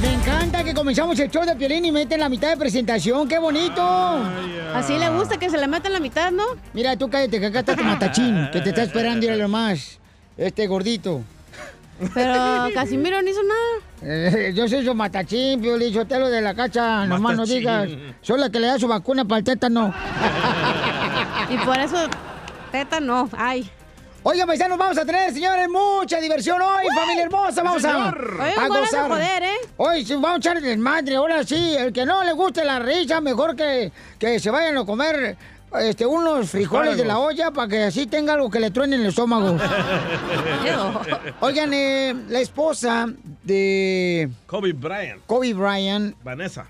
Me encanta que comenzamos el show de Piolín y meten la mitad de presentación. ¡Qué bonito! Así le gusta que se le meta la mitad, ¿no? Mira, tú cállate, que acá está tu matachín, que te está esperando ir a lo más. Este gordito. Pero Casimiro no hizo nada. Eh, yo soy su matachín, Piolín, yo te lo de la cacha, nomás no digas. Soy la que le da su vacuna para el tétano. Y por eso, teta no. Ay. Oigan, paisanos, vamos a tener, señores, mucha diversión hoy, familia hermosa. Vamos a. Hoy a gozar. joder, ¿eh? Hoy sí, vamos a echar desmadre. Ahora sí, el que no le guste la risa, mejor que, que se vayan a comer este, unos frijoles de la olla para que así tenga algo que le truene en el estómago. Oigan, eh, la esposa de Kobe Bryant. Kobe Bryant Vanessa.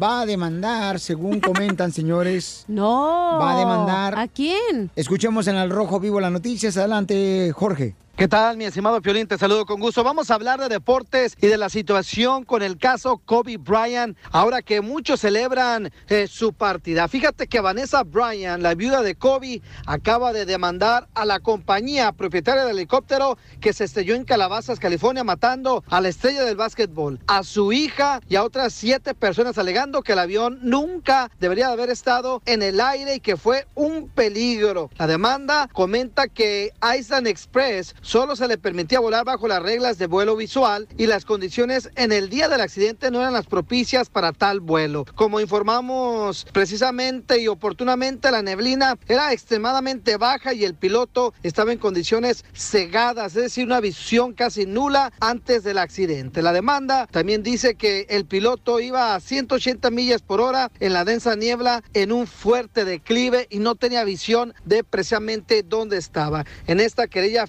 Va a demandar, según comentan, señores. No. Va a demandar. ¿A quién? Escuchemos en el Rojo Vivo las noticias. Adelante, Jorge. ¿Qué tal, mi estimado Piolín? Te saludo con gusto. Vamos a hablar de deportes y de la situación con el caso Kobe Bryant, ahora que muchos celebran eh, su partida. Fíjate que Vanessa Bryant, la viuda de Kobe, acaba de demandar a la compañía propietaria del helicóptero que se estrelló en Calabazas, California, matando a la estrella del básquetbol, a su hija y a otras siete personas, alegando que el avión nunca debería de haber estado en el aire y que fue un peligro. La demanda comenta que Iceland Express solo se le permitía volar bajo las reglas de vuelo visual y las condiciones en el día del accidente no eran las propicias para tal vuelo. Como informamos precisamente y oportunamente, la neblina era extremadamente baja y el piloto estaba en condiciones cegadas, es decir, una visión casi nula antes del accidente. La demanda también dice que el piloto iba a 180 millas por hora en la densa niebla en un fuerte declive y no tenía visión de precisamente dónde estaba. En esta querella,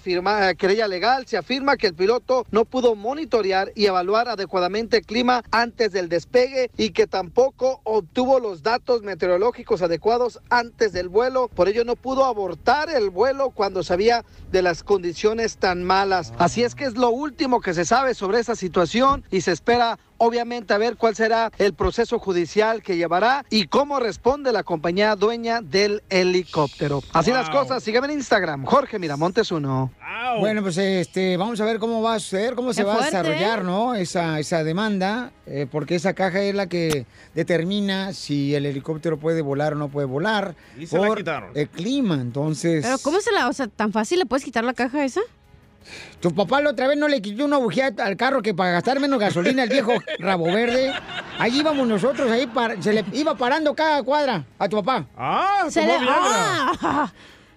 afirma, querella legal se afirma que el piloto no pudo monitorear y evaluar adecuadamente el clima antes del despegue y que tampoco obtuvo los datos meteorológicos adecuados antes del vuelo. Por ello no pudo abortar el vuelo cuando sabía de las condiciones tan malas. Así es que es lo último que se sabe sobre esta situación y se espera obviamente a ver cuál será el proceso judicial que llevará y cómo responde la compañía dueña del helicóptero. Así las cosas, sígueme en Instagram, Jorge Miramontes uno. Bueno, pues este, vamos a ver cómo va a suceder, cómo se Qué va a desarrollar, ¿eh? ¿no? Esa, esa demanda, eh, porque esa caja es la que determina si el helicóptero puede volar o no puede volar. Y se la por quitaron. El clima, entonces. Pero ¿cómo se la, o sea, tan fácil le puedes quitar la caja esa? Tu papá la otra vez no le quitó una bujía al carro que para gastar menos gasolina el viejo rabo verde. Ahí íbamos nosotros, ahí par- se le iba parando cada cuadra a tu papá. Ah, Se le, ah,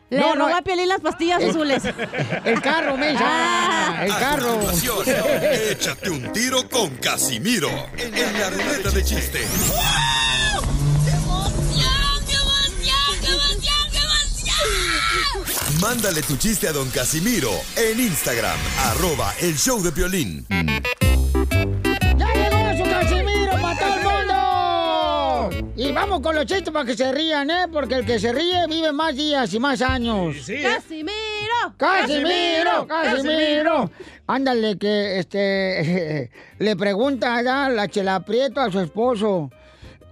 le No, no, a Piolín las pastillas el- azules. El carro, mensa. Ah. el carro. échate un tiro con Casimiro en la ruleta de chiste. Mándale tu chiste a don Casimiro en Instagram, arroba el show de Piolín. ¡Ya llegó su Casimiro para todo el mundo! Y vamos con los chistes para que se rían, ¿eh? Porque el que se ríe vive más días y más años. ¡Casimiro! ¡Casimiro! ¡Casimiro! Ándale, que este le pregunta allá la Chela Prieto a su esposo.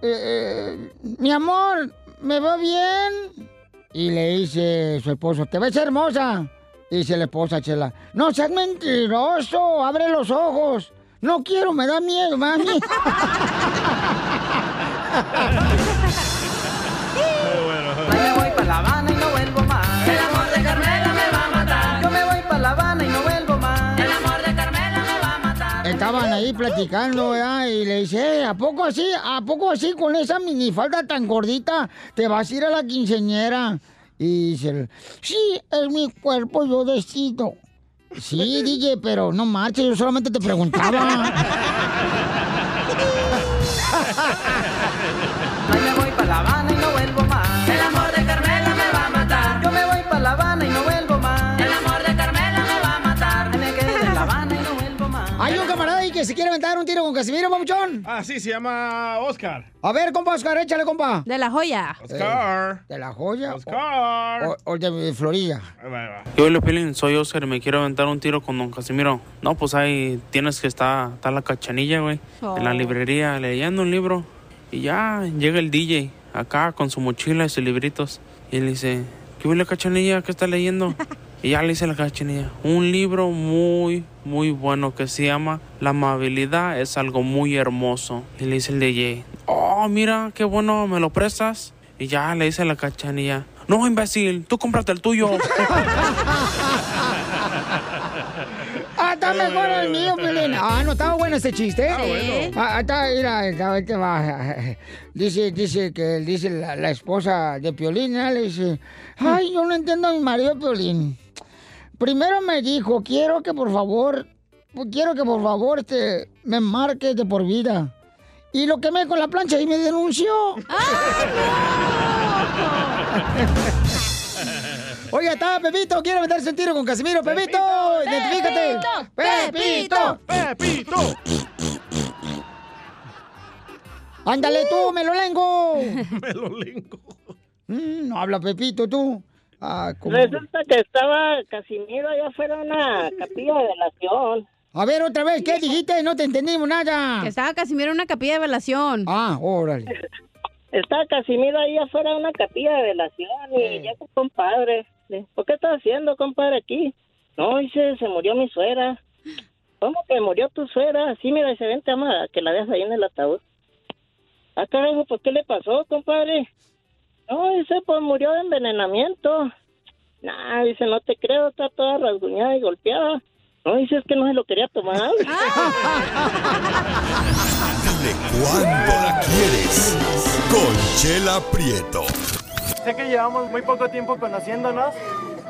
eh, eh, mi amor, ¿me veo bien? Y le dice su esposo, te ves hermosa. Y dice la esposa Chela, no seas mentiroso, abre los ojos. No quiero, me da miedo, mami. Estaban ahí platicando, ¿verdad? Y le dice, "Eh, ¿a poco así? ¿A poco así con esa minifalda tan gordita te vas a ir a la quinceñera? Y dice, sí, es mi cuerpo, yo decido. Sí, DJ, pero no marches, yo solamente te preguntaba. que se quiere aventar un tiro con Casimiro, papuchón. Ah, sí, se llama Oscar. A ver, compa Oscar, échale, compa. De la joya. Oscar. ¿De la joya? Oscar. O, o de va, ahí va. Yo, Leo Piolín, soy Oscar y me quiero aventar un tiro con don Casimiro. No, pues ahí tienes que estar, está la cachanilla, güey, en la Oh. librería leyendo un libro. Y ya llega el DJ acá con su mochila y sus libritos. Y le dice, ¿qué huele cachanilla? ¿Qué está leyendo? Y ya le dice la cachanilla, un libro muy, muy bueno que se llama La amabilidad es algo muy hermoso. Y le dice el DJ, oh, mira, qué bueno, ¿me lo prestas? Y ya le dice la cachanilla, no, imbécil, tú cómprate el tuyo. Ah, está mejor el mío, Piolín. Ah, no, estaba bueno ese chiste. Ah, bueno. Ah, está, mira, está- va. Dice, dice que dice la, la esposa de Piolín, ¿eh? le dice, ay, yo no entiendo a mi marido Piolín. Primero me dijo, quiero que por favor, quiero que por favor este, me marques de por vida. Y lo quemé con la plancha y me denunció. Oiga, está Pepito, quiere meterse en tiro con Casimiro. Pepito, identifícate. Pepito, Pepito. Ándale tú, me lo lengo. Me lo lengo. Mm, no habla Pepito, tú. Ah, ¿cómo? Resulta que estaba Casimiro allá afuera de una capilla de velación. A ver, otra vez, ¿qué dijiste? No te entendimos nada. Que estaba Casimiro en una capilla de velación. Ah, órale. Estaba Casimiro ahí afuera de una capilla de velación y ya su compadre. ¿Por qué estás haciendo, compadre, aquí? No, dice, se murió mi suegra. ¿Cómo que murió tu suegra? Sí, mira, dice, vente, ama, que la dejas ahí en el ataúd. Ah, carajo, ¿por qué le pasó, compadre? No, dice, pues murió de envenenamiento. Nah, dice, no te creo, está toda rasguñada y golpeada. No, dice, es que no se lo quería tomar. Dile cuándo la quieres. Conchela Prieto. Sé que llevamos muy poco tiempo conociéndonos.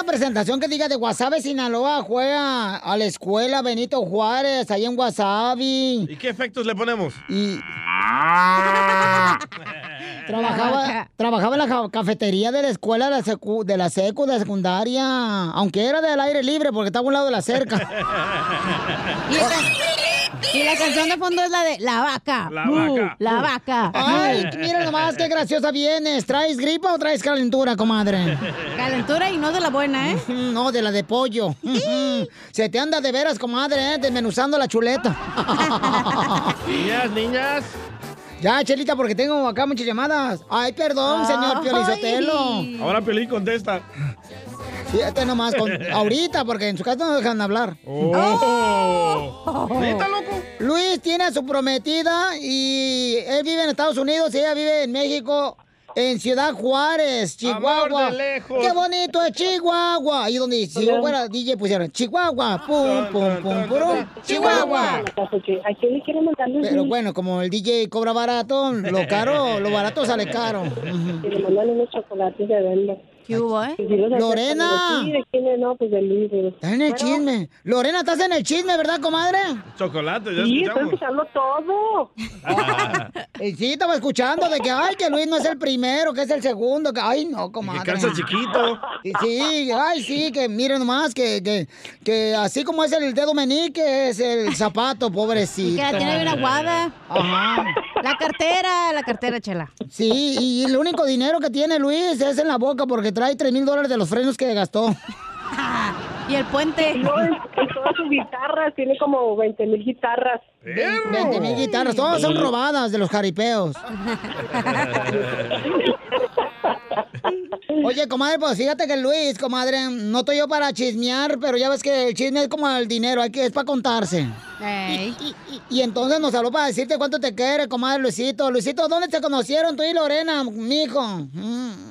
Una presentación que diga de Guasave, Sinaloa, juega a la escuela Benito Juárez, ahí en Wasabi. ¿Y qué efectos le ponemos? Y trabajaba, trabajaba en la ca- cafetería de la escuela de la, secu, de la secu, de la secundaria, aunque era del aire libre porque estaba a un lado de la cerca. Y la, canción de fondo es la de La Vaca. La vaca. La Vaca. Ay, mira nomás qué graciosa vienes. ¿Traes gripa o traes calentura, comadre? Calentura y no de la buena, ¿eh? No, de la de pollo. Se te anda de veras, comadre, ¿eh? desmenuzando la chuleta. Niñas, niñas. Ya, Chelita, porque tengo acá muchas llamadas. Ay, perdón, señor Piolizotelo. Ahora Piolín contesta. Fíjate nomás, con, ahorita, porque en su casa no dejan hablar. Oh. ¿Neta, loco? Luis tiene a su prometida y él vive en Estados Unidos y ella vive en México, en Ciudad Juárez, Chihuahua. Amor de lejos. ¡Qué bonito es Chihuahua! Ahí donde si yo fuera DJ pusieron Chihuahua, pum, pum, pum, pum, Chihuahua. ¿A quién le quiere mandar un Pero bueno, como el DJ cobra barato, lo caro, lo barato sale caro. Y le mandan unos chocolates de venda. ¿Qué hubo, eh? Los Lorena. Sí, pues de Luis. digo, Estás en el chisme. Lorena, estás en el chisme, ¿verdad, comadre? Chocolate, ya Sí, estoy escuchando todo. Eh, Sí, estaba escuchando de que, ay, que Luis no es el primero, que es el segundo, que, ay, no, Que comadre. calza chiquito. Sí, Sí, ay, sí, que miren nomás, que, que, que así como es el dedo meñique, es el zapato, Y pobrecito. que la tiene bien aguada. Ajá. La cartera, la cartera, chela. Sí, y el único dinero que tiene Luis es en la boca porque trae 3 mil dólares de los frenos que gastó. Y el puente. No, en todas sus guitarras, tiene como 20 mil guitarras. 20 mil guitarras, todas son robadas de los jaripeos. Oye, comadre, pues fíjate que Luis, comadre, no estoy yo para chismear, pero ya ves que el chisme es como el dinero, hay que, es para contarse. Y, y- y entonces nos habló para decirte cuánto te quiere, comadre Luisito. Luisito, ¿dónde te conocieron tú y Lorena, mijo? Mm.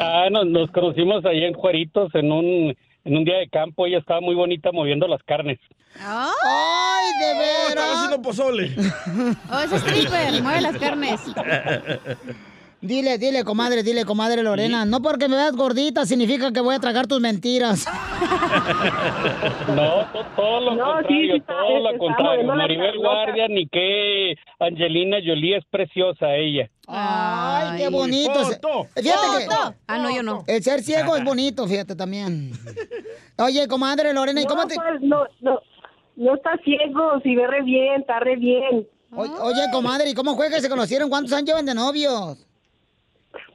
Ah, nos, nos conocimos ahí en Juaritos en un, en un día de campo. Ella estaba muy bonita moviendo las carnes. ¡Ay, de Oh, estaba veras! haciendo pozole. Oh, es stripper, mueve las carnes. Dile, dile, comadre, dile, comadre Lorena. No porque me veas gordita significa que voy a tragar tus mentiras. No, to- todo lo No, sí, contrario, sí está- todo lo contrario. Maribel. Guardia, ni que Angelina Jolie es preciosa ella. Ay, qué bonito. Foto, Fíjate que foto. Ah, no, yo no. el ser ciego es bonito, fíjate también. Oye, comadre Lorena, ¿y cómo te...? pues, no, no, no está ciego, si ve re bien, está re bien. Oye, comadre, ¿y cómo fue que se conocieron? ¿Cuántos años llevan de novios?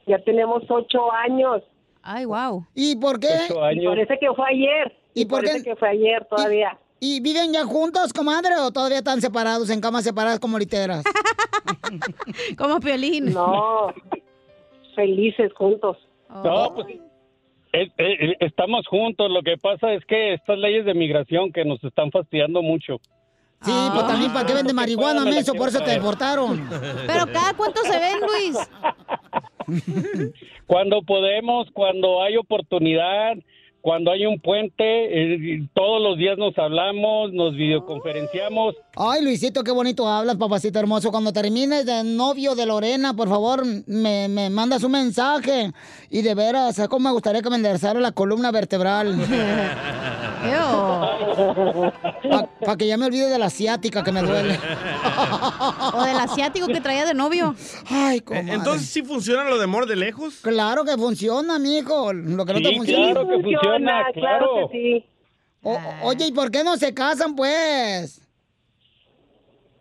Ya tenemos ocho años. Ay, wow. ¿Y por qué? Ocho años. Y parece que fue ayer. ¿Y Y, por qué? parece que fue ayer todavía. ¿Y viven ya juntos, comadre, o todavía están separados, en camas separadas como literas? Como Piolín. No, felices juntos. No, pues eh, eh, estamos juntos. Lo que pasa es que estas leyes de migración que nos están fastidiando mucho. Sí, pues también para qué vende marihuana, menso, por eso te deportaron. Pero cada cuánto se ven, Luis. Cuando podemos, cuando hay oportunidad, cuando hay un puente, eh, todos los días nos hablamos, nos videoconferenciamos. Ay, Luisito, qué bonito hablas, papacito hermoso. Cuando termines de novio de Lorena, por favor, me, me mandas un mensaje. Y de veras, ¿cómo me gustaría que me enderezara la columna vertebral? Para que ya me olvide de la asiática que me duele. O del asiático que traía de novio. Ay, Eh, Entonces, ¿sí funciona lo de amor de lejos? Claro que funciona, mijo. Lo que no te funciona. claro que funciona, claro que sí. O- oye, ¿y por qué no se casan, pues?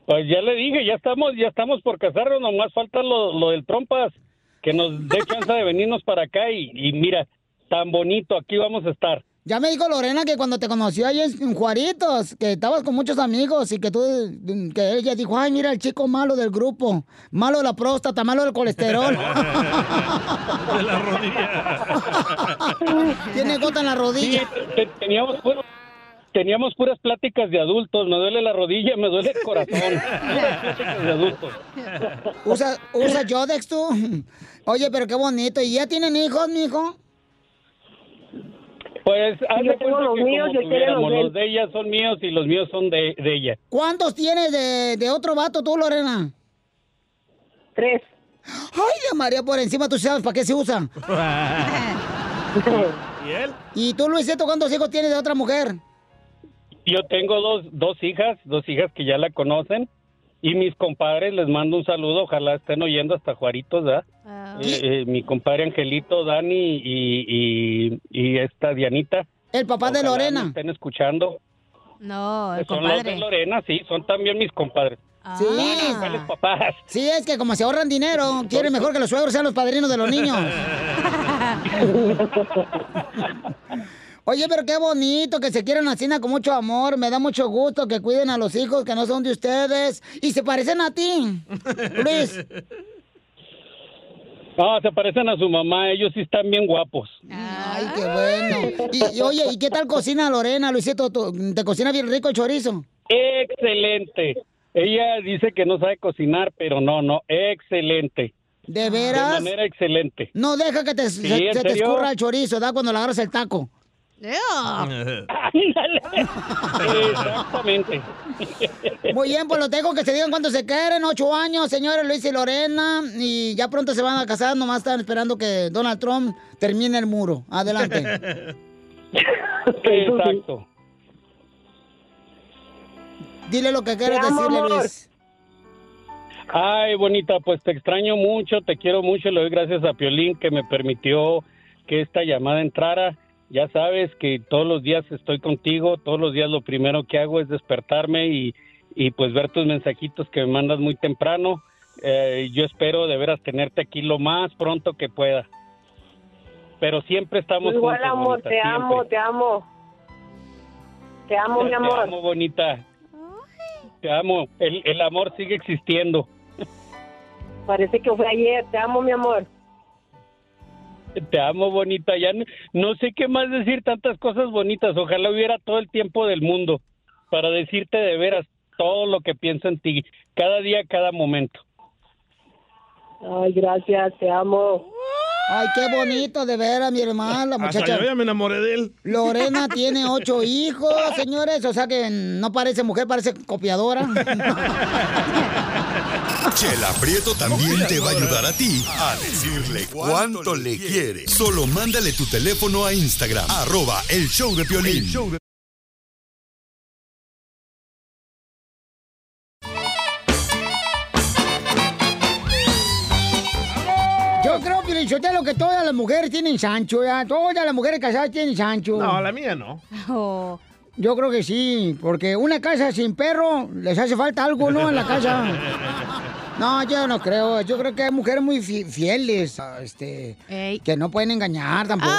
Pues ya le dije, ya estamos, ya estamos por casarnos, nomás falta lo, lo del trompas, que nos dé chance de venirnos para acá y, y mira, tan bonito, aquí vamos a estar. Ya me dijo Lorena que cuando te conoció ahí en Juaritos, que estabas con muchos amigos y que tú, que ella dijo, ay, mira el chico malo del grupo, malo de la próstata, malo del colesterol. De la rodilla. Tiene gota en la rodilla. te- teníamos, teníamos puras pláticas de adultos, me duele la rodilla, me duele el corazón. Puras pláticas de adultos. ¿Usa, usa Yodex tú? Oye, pero qué bonito. ¿Y ya tienen hijos, mijo? Pues haz yo tengo los que míos, como los de él. los de ella son míos y los míos son de, de ella. ¿Cuántos tienes de, de otro vato tú, Lorena? Tres. Ay, de María, por encima tú sabes para qué se usan. ¿Y él? ¿Y tú, Luisito, cuántos hijos tienes de otra mujer? Yo tengo dos, dos hijas, dos hijas que ya la conocen. Y mis compadres, les mando un saludo, ojalá estén oyendo hasta Juaritos, ¿verdad? Eh, eh, mi compadre Angelito, Dani y, y, y esta Dianita. El papá de Ojalá me Lorena. estén escuchando. No, el son los de compadre. Lorena, sí, son también mis compadres. Sí. ¿Cuáles papás? Sí, es que como se ahorran dinero, quieren mejor que los suegros sean los padrinos de los niños. Oye, pero qué bonito que se quieran así con mucho amor. Me da mucho gusto que cuiden a los hijos que no son de ustedes y se parecen a ti. Luis. No, se parecen a su mamá, ellos sí están bien guapos. Ay, qué bueno. Y, y, oye, ¿y qué tal cocina Lorena, Luisito? ¿Tú- ¿Te cocina bien rico el chorizo? Excelente. Ella dice que no sabe cocinar, pero no, no, excelente. ¿De De veras? manera excelente. No deja que te, Sí, se, ¿en se te escurra el chorizo, ¿da? Cuando le agarras el taco. Exactamente. Muy bien, pues lo tengo que se digan cuánto se quieren. Ocho años, señores Luis y Lorena. Y ya pronto se van a casar. Nomás están esperando que Donald Trump termine el muro. Adelante. Exacto. Dile lo que quieres decirle, amor. Luis. Ay, bonita, pues te extraño mucho, te quiero mucho, le doy gracias a Piolín que me permitió que esta llamada entrara. Ya sabes que todos los días estoy contigo, todos los días lo primero que hago es despertarme y, y pues ver tus mensajitos que me mandas muy temprano. Eh, yo espero de veras tenerte aquí lo más pronto que pueda. Pero siempre estamos Igual, juntos, amor, bonita, te siempre. amo, te amo. Te amo, mi Te amor. amo, bonita. Te amo. El, el amor sigue existiendo. Parece que fue ayer. Te amo, mi amor. Te amo, bonita. Ya no, no sé qué más decir, tantas cosas bonitas. Ojalá hubiera todo el tiempo del mundo para decirte de veras todo lo que pienso en ti, cada día, cada momento. Ay, gracias, te amo. Ay, qué bonito, de veras, mi hermana, la Hasta muchacha. yo ya me enamoré de él. Lorena tiene ocho hijos, señores, o sea que no parece mujer, parece copiadora. Chela Prieto también te va a ayudar a ti a decirle cuánto le quiere. Solo mándale tu teléfono a Instagram, arroba el show de Piolín. Yo creo, Pilichotelo, que todas las mujeres tienen Sancho, ya. Todas las mujeres casadas tienen Sancho. No, la mía no. Yo creo que sí, porque una casa sin perro les hace falta algo, ¿no? En la casa. No, yo no creo. Yo creo que hay mujeres muy fi- fieles, ah, este, que no pueden engañar tampoco.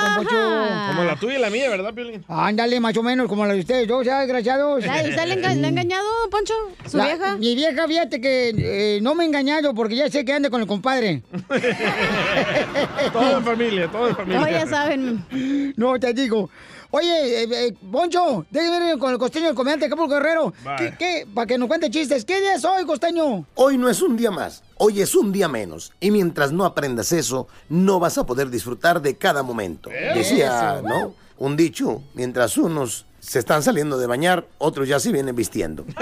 Como la tuya y la mía, ¿verdad, Piolín? Ándale, más o menos como la de ustedes dos, ya, desgraciados. Ay, ¿Usted le, enga- le ha engañado, Poncho? ¿Su La- vieja? Mi vieja, fíjate que eh, no me he engañado porque ya sé que anda con el compadre. Todo en familia, todo en familia. No, ya saben. No, te digo. Oye, eh, eh, Poncho, déjame ver con el costeño, el comediante de Acapulco Guerrero. ¿Qué, qué? Para que nos cuente chistes. ¿Qué día es hoy, costeño? Hoy no es un día más, hoy es un día menos. Y mientras no aprendas eso, no vas a poder disfrutar de cada momento. Decía, Eso. ¿no? Un dicho, mientras unos se están saliendo de bañar, otros ya se vienen vistiendo.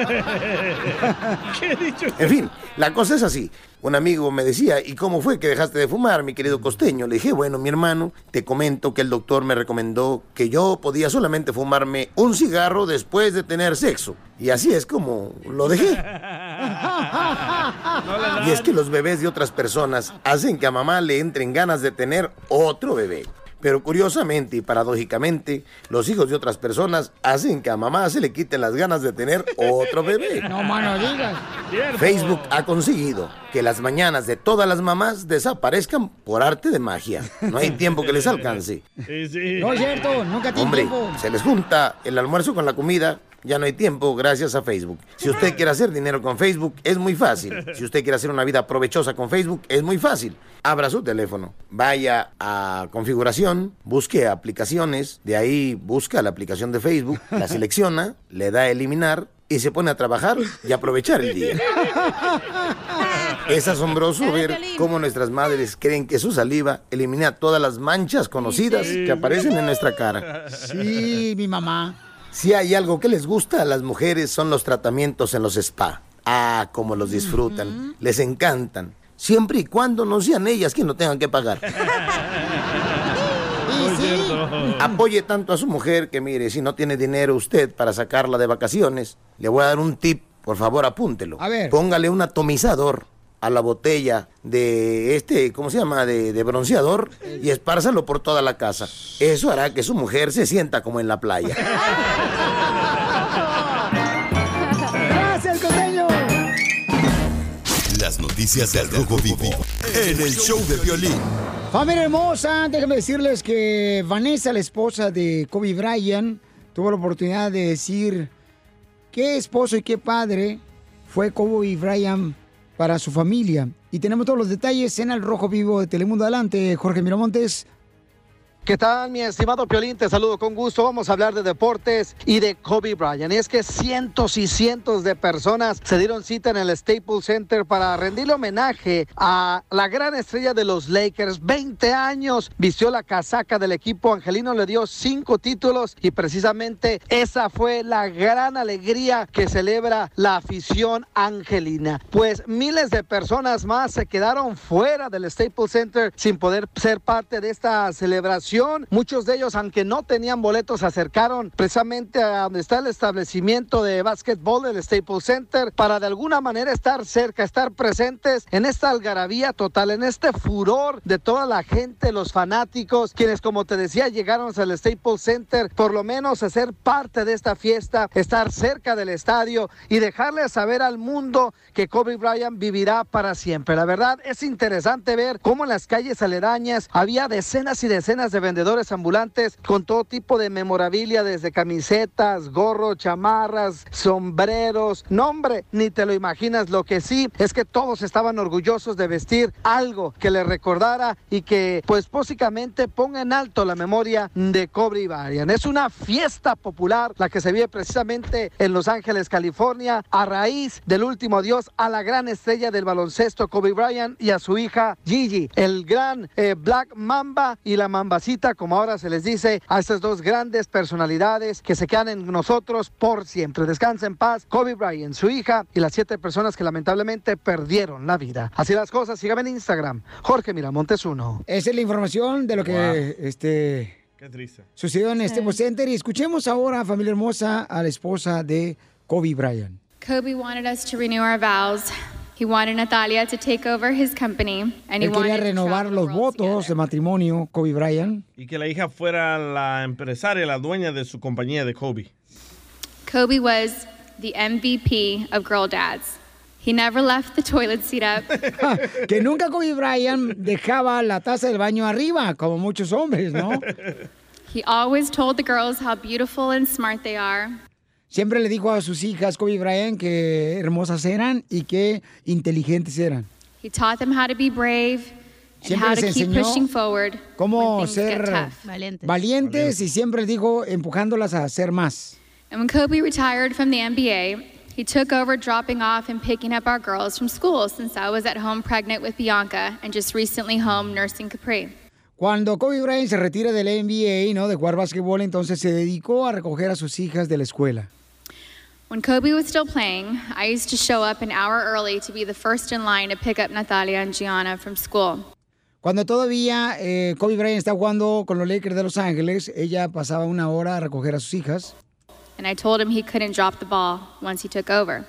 En fin, la cosa es así. Un amigo me decía, ¿y cómo fue que dejaste de fumar, mi querido costeño? Le dije, bueno, mi hermano, te comento que el doctor me recomendó que yo podía solamente fumarme un cigarro después de tener sexo. Y así es como lo dejé. Y es que los bebés de otras personas hacen que a mamá le entren ganas de tener otro bebé. Pero curiosamente y paradójicamente, los hijos de otras personas hacen que a mamá se le quiten las ganas de tener otro bebé. No, mano, digas. Facebook ha conseguido que las mañanas de todas las mamás desaparezcan por arte de magia. No hay tiempo que les alcance. Sí, sí. No es cierto, nunca tiene Hombre, tiempo. se les junta el almuerzo con la comida, ya no hay tiempo gracias a Facebook. Si usted quiere hacer dinero con Facebook, es muy fácil. Si usted quiere hacer una vida provechosa con Facebook, es muy fácil. Abra su teléfono, vaya a configuración, busque aplicaciones, de ahí busca la aplicación de Facebook, la selecciona, le da a eliminar y se pone a trabajar y aprovechar el día. Es asombroso ver cómo nuestras madres creen que su saliva elimina todas las manchas conocidas que aparecen en nuestra cara. Sí, mi mamá. Si hay algo que les gusta a las mujeres son los tratamientos en los spa. Ah, cómo los disfrutan. Les encantan. Siempre y cuando no sean ellas quienes lo tengan que pagar. Apoye tanto a su mujer que mire, si no tiene dinero usted para sacarla de vacaciones, le voy a dar un tip, por favor apúntelo. A ver. Póngale un atomizador a la botella de este, ¿cómo se llama? De, de bronceador y espárzalo por toda la casa. Eso hará que su mujer se sienta como en la playa. ¡Gracias, costeño! Las noticias del Rojo Vivo en el show de violín. Familia hermosa, déjenme decirles que Vanessa, la esposa de Kobe Bryant, tuvo la oportunidad de decir qué esposo y qué padre fue Kobe Bryant para su familia. Y tenemos todos los detalles en el Rojo Vivo de Telemundo Adelante. Jorge Miramontes. ¿Qué tal, mi estimado Piolín? Te saludo con gusto. Vamos a hablar de deportes y de Kobe Bryant. Y es que cientos y cientos de personas se dieron cita en el Staples Center para rendirle homenaje a la gran estrella de los Lakers. 20 años vistió la casaca del equipo. Angelino le dio cinco títulos y precisamente esa fue la gran alegría que celebra la afición angelina. Pues miles de personas más se quedaron fuera del Staples Center sin poder ser parte de esta celebración. Muchos de ellos, aunque no tenían boletos, se acercaron precisamente a donde está el establecimiento de básquetbol del Staples Center para de alguna manera estar cerca, estar presentes en esta algarabía total, en este furor de toda la gente, los fanáticos, quienes como te decía llegaron al Staples Center por lo menos a ser parte de esta fiesta, estar cerca del estadio y dejarle saber al mundo que Kobe Bryant vivirá para siempre. La verdad es interesante ver cómo en las calles aledañas había decenas y decenas de vendedores ambulantes con todo tipo de memorabilia, desde camisetas, gorros, chamarras, sombreros. No, hombre, ni te lo imaginas. Lo que sí es que todos estaban orgullosos de vestir algo que les recordara y que, pues, básicamente ponga en alto la memoria de Kobe Bryant. Es una fiesta popular la que se vive precisamente en Los Ángeles, California, a raíz del último adiós a la gran estrella del baloncesto Kobe Bryant y a su hija Gigi, el gran eh, Black Mamba y la Mambacita, como ahora se les dice, a estas dos grandes personalidades que se quedan en nosotros por siempre. Descansa en paz Kobe Bryant, su hija y las siete personas que lamentablemente perdieron la vida. Así las cosas, síganme en Instagram, Jorge Miramontes uno. Esa es la información de lo que este, Qué triste. sucedió en este Center. Y escuchemos ahora, familia hermosa, a la esposa de Kobe Bryant. Kobe wanted us to renew our vows. He wanted Natalia to take over his company, and he Él quería wanted to renovar los votos de matrimonio, Kobe Bryant. Y que la hija fuera la empresaria, la dueña de su compañía de Kobe. Kobe was the MVP of girl dads. He never left the toilet seat up. que nunca Kobe Bryant dejaba la taza del baño arriba, como muchos hombres, ¿no? He always told the girls how beautiful and smart they are. Siempre le dijo a sus hijas, Kobe Bryant, que hermosas eran y que inteligentes eran. He taught them how to be brave and Siempre how les to keep pushing forward Cómo ser valientes y siempre les dijo empujándolas a hacer más. And when Kobe retired from the NBA, he took over dropping off and picking up our girls from school since I was at home pregnant with Bianca and just recently home nursing Capri. Cuando Kobe Bryant se retira del NBA, ¿no? De jugar básquetbol, entonces se dedicó a recoger a sus hijas de la escuela. When Kobe was still playing, I used to show up an hour early to be the first in line to pick up Natalia and Gianna from school. Cuando todavía eh, Kobe Bryant está jugando con los Lakers de Los Ángeles, ella pasaba una hora a recoger a sus hijas. And I told him he couldn't drop the ball once he took over.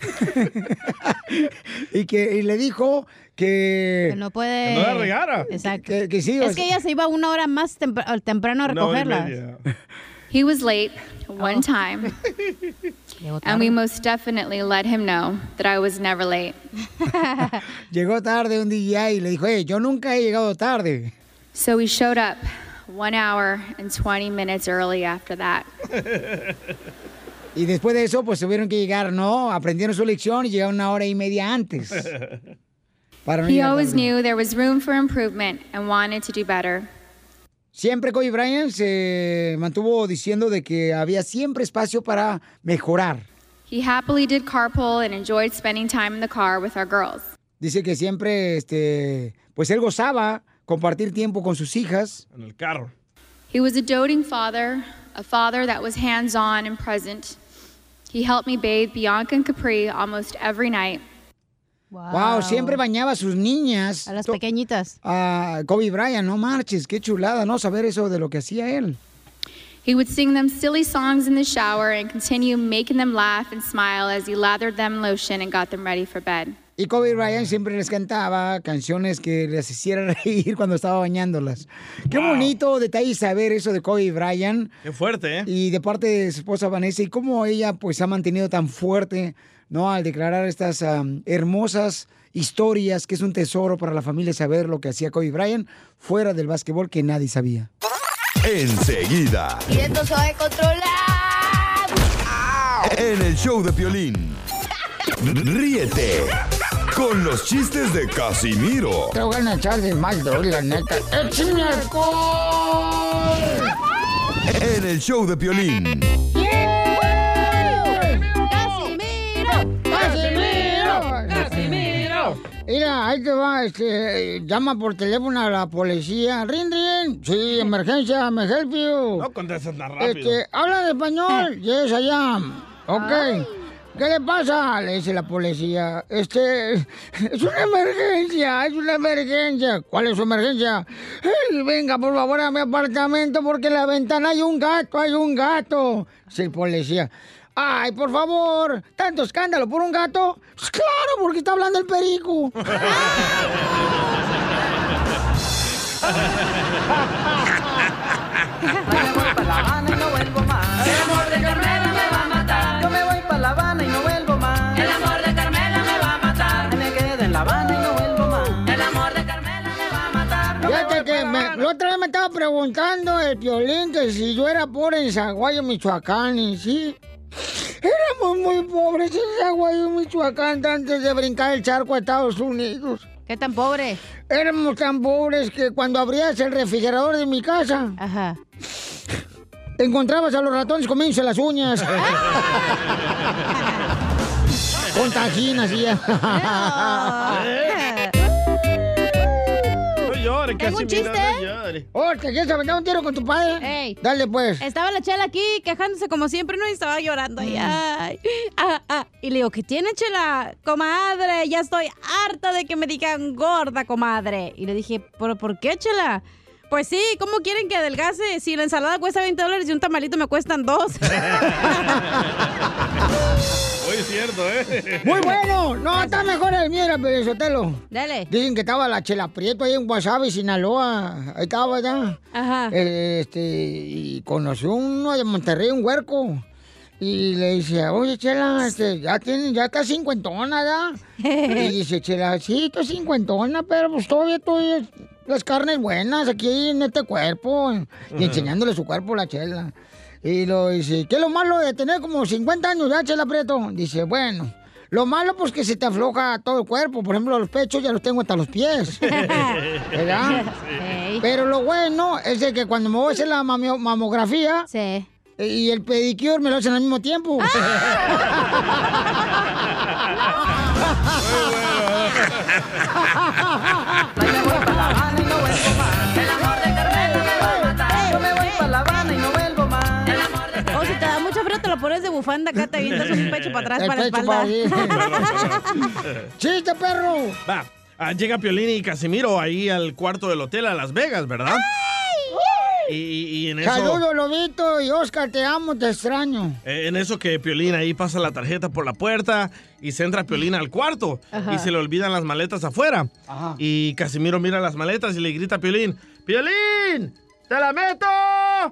y que y le dijo que... Que no puede. Que no la regara. Exacto. Que- que sí, o es que ella se iba una hora más tempr- temprano a recogerlas. He was late one time, and we most definitely let him know that I was never late. Llegó tarde un día y le dijo, hey, yo nunca he llegado tarde. So we showed up one hour and 20 minutes early after that. Y después de eso, pues tuvieron que llegar, ¿no? Aprendieron su lección y llegaron una hora y media antes. He always knew there was room for improvement and wanted to do better. Siempre Kobe Bryant se mantuvo diciendo de que había siempre espacio para mejorar. He happily did carpool and enjoyed spending time in the car with our girls. Dice que siempre, este, pues él gozaba compartir tiempo con sus hijas. En el carro. He was a doting father, a father that was hands on and present. He helped me bathe Bianca and Capri almost every night. Wow. siempre bañaba a sus niñas. A las pequeñitas. A Kobe Bryant, no marches, qué chulada, ¿no? Saber eso de lo que hacía él. He would sing them silly songs in the shower and continue making them laugh and smile as he lathered them lotion and got them ready for bed. Y Kobe Bryant siempre les cantaba canciones que les hicieran reír cuando estaba bañándolas. Qué bonito detalle saber eso de Kobe Bryant. Qué fuerte, ¿eh? Y de parte de su esposa Vanessa y cómo ella pues ha mantenido tan fuerte, ¿no? Al declarar estas hermosas historias que es un tesoro para la familia saber lo que hacía Kobe Bryant fuera del básquetbol que nadie sabía. Enseguida, Y esto se va a controlar. en el show de Piolín. Ríete con los chistes de Casimiro Te voy a echar de mal, la neta. ¡Échame alcohol! en el show de Piolín. Mira, ahí te va, este, llama por teléfono a la policía. ¡Rin, rin! Sí, emergencia, me help you. No contestas tan rápido. Este, habla de español, yes, allá. Ok. ¿Qué le pasa? Le dice la policía. Este, es una emergencia, es una emergencia. ¿Cuál es su emergencia? "Ey, venga, por favor, a mi apartamento porque en la ventana hay un gato, hay un gato. Dice el policía. Ay, por favor, tanto escándalo por un gato. Pues claro, porque está hablando el perico. La Habana y no vuelvo más. El amor de Carmela me va a matar. Yo me voy para La Habana y no vuelvo más. El amor de Carmela me va a matar. Me quedo en La Habana y no vuelvo más. El amor de Carmela me va a matar. Fíjate que me, la otra vez me estaba preguntando el Piolín que si yo era pobre en Zaguayo, Michoacán, y sí. Éramos muy pobres en Zaguayo, Michoacán, antes de brincar el charco a Estados Unidos. ¿Qué tan pobre? Éramos tan pobres que cuando abrías el refrigerador de mi casa, Ajá. encontrabas a los ratones comiéndose las uñas. Con tajín así. No Tengo un chiste. Oh, ¿te quieres aventar un tiro con tu padre? Ey. Dale, pues. Estaba la chela aquí quejándose como siempre, ¿no? Y estaba llorando. Y, ay. Ah, ah. y le digo, ¿qué tiene chela? Comadre, ya estoy harta de que me digan gorda, comadre. Y le dije, ¿pero por qué, chela? Pues sí, ¿cómo quieren que adelgase? Si la ensalada cuesta 20 dólares y un tamalito me cuestan dos. Muy cierto, ¿eh? Muy bueno. No, está mejor el mío, era Pelizotelo. Dale. Dicen que estaba la Chela Prieto ahí en Guasave, Sinaloa. Ahí estaba ya. Ajá. Eh, Este, y conoció uno de Monterrey, un huerco. Y le dice, oye, Chela, este, ya tiene, ya está cincuentona, ¿ya? y dice, Chela, sí, estoy cincuentona, pero pues todavía estoy las carnes buenas aquí en este cuerpo. Y enseñándole su cuerpo a la Chela. Y lo dice, ¿qué es lo malo de tener como 50 años ya, Chela? Dice, bueno, lo malo pues que se te afloja todo el cuerpo. Por ejemplo, los pechos ya los tengo hasta los pies. ¿Verdad? Pero lo bueno es de que cuando me voy a hacer la mamografía y el pedicure me lo hacen al mismo tiempo. El bufanda acá, te avientas un pecho para atrás El para la espalda. ¡Chiste, perro! Va, ah, llega Piolín y Casimiro ahí al cuarto del hotel a Las Vegas, ¿verdad? Y, y en eso... Saludos, Lobito y Oscar, te amo, te extraño. Eh, En eso que Piolín ahí pasa la tarjeta por la puerta y se entra Piolín al cuarto Ajá. y se le olvidan las maletas afuera. Ajá. Y Casimiro mira las maletas y le grita a Piolín, ¡Piolín! ¡Te la meto!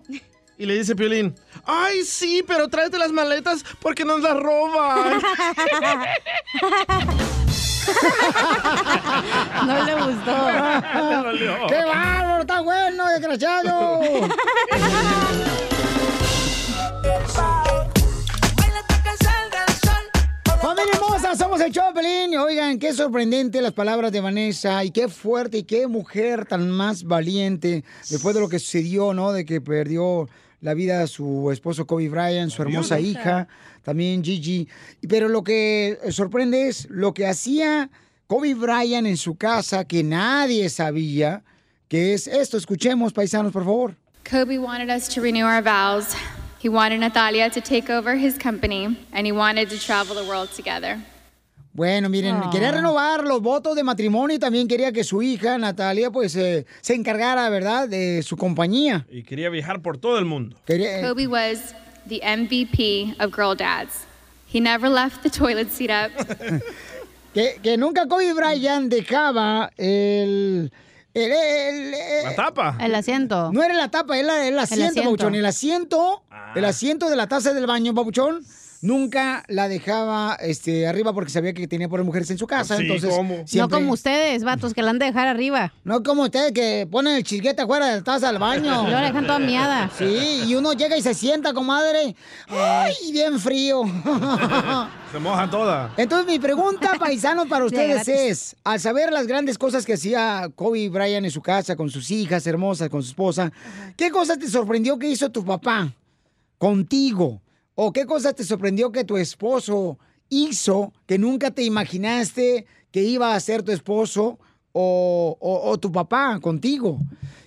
Y le dice Piolín, ¡ay, sí, pero tráete las maletas porque nos las roban! No le gustó. ¡Qué bárbaro! ¡Está bueno, desgraciado! Familia hermosa, somos el Choplin. Oigan, qué sorprendente las palabras de Vanessa y qué fuerte y qué mujer tan más valiente después de lo que sucedió, ¿no? De que perdió la vida a su esposo Kobe Bryant, su hermosa Dios. hija, también Gigi. Pero lo que sorprende es lo que hacía Kobe Bryant en su casa que nadie sabía, que es esto. Escuchemos, paisanos, por favor. Kobe wanted us to renew our vows. He wanted Natalia to take over his company, and he wanted to travel the world together. Bueno, miren, Ah. quería renovar los votos de matrimonio y también quería que su hija, Natalia, pues eh, se encargara, ¿verdad?, de su compañía. Y quería viajar por todo el mundo. Quería- Kobe was the MVP of girl dads. He never left the toilet seat up. que, que nunca Kobe Bryant dejaba el... el- el- el- La tapa. El asiento. No era la tapa, era el asiento, asiento. Pabuchón. El asiento, Ah. el asiento de la taza del baño, Pabuchón, nunca la dejaba este, arriba porque sabía que tenía por mujeres en su casa. Sí, entonces, ¿cómo? No como ustedes, vatos, que la han de dejar arriba. No como ustedes que ponen el chisguete afuera de la taza del baño. Y la dejan toda miada. Sí, y uno llega y se sienta, comadre. Ay, bien frío. Se moja toda. Entonces mi pregunta, paisano, para ustedes es, al saber las grandes cosas que hacía Kobe Bryant en su casa, con sus hijas hermosas, con su esposa, ¿qué cosas te sorprendió que hizo tu papá contigo? ¿O qué cosas te sorprendió que tu esposo hizo que nunca te imaginaste que iba a ser tu esposo o, o- o tu papá contigo?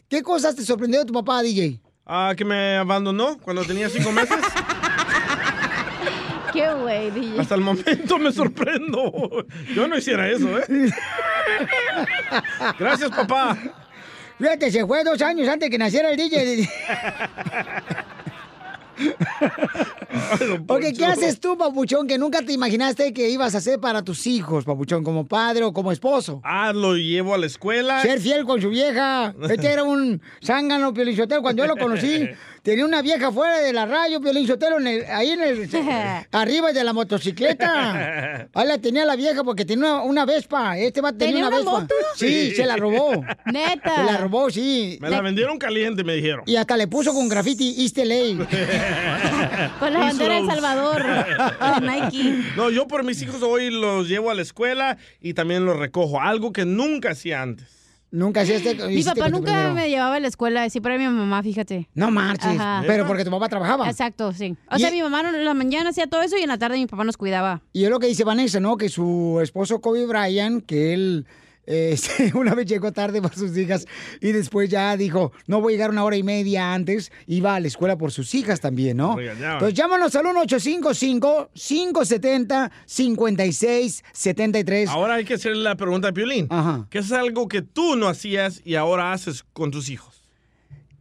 ¿Qué cosas te sorprendió de tu papá, DJ? Ah, que me abandonó cuando tenía cinco meses. Qué güey, DJ. Hasta el momento me sorprendo. Yo no hiciera eso, ¿eh? Gracias, papá. Fíjate, se fue dos años antes que naciera el DJ. ok, ¿qué haces tú, papuchón, que nunca te imaginaste que ibas a hacer para tus hijos, papuchón, como padre o como esposo? Ah, lo llevo a la escuela. Ser fiel con su vieja. Este era un zángano. Cuando yo lo conocí, tenía una vieja fuera de la radio, Piolinsotelo, en el, ahí en el... arriba de la motocicleta. Ahí la tenía la vieja porque tenía una, una Vespa. Este va a tener ¿Tenía una, una Vespa. moto? Sí, Sí. se la robó. Neta. Se la robó, sí. Me la vendieron caliente, me dijeron. Y hasta le puso con graffiti East LA. Con la bandera de El. Salvador. de Nike. No, yo por mis hijos hoy los llevo a la escuela y también los recojo. Algo que nunca hacía antes. Nunca hacías Mi papá nunca me llevaba a la escuela, siempre era mi mamá, fíjate. No marches. Ajá. Pero porque tu papá trabajaba. Exacto, sí. O Y- sea, mi mamá en la mañana hacía todo eso y en la tarde mi papá nos cuidaba. Y es lo que dice Vanessa, ¿no? Que su esposo Kobe Bryant, que él eh, una vez llegó tarde por sus hijas y después ya dijo, no voy a llegar una hora y media antes, iba a la escuela por sus hijas también, ¿no? Entonces llámanos al 1-855-570-5673. Ahora hay que hacerle la pregunta a Piolín. ¿Qué es algo que tú no hacías y ahora haces con tus hijos?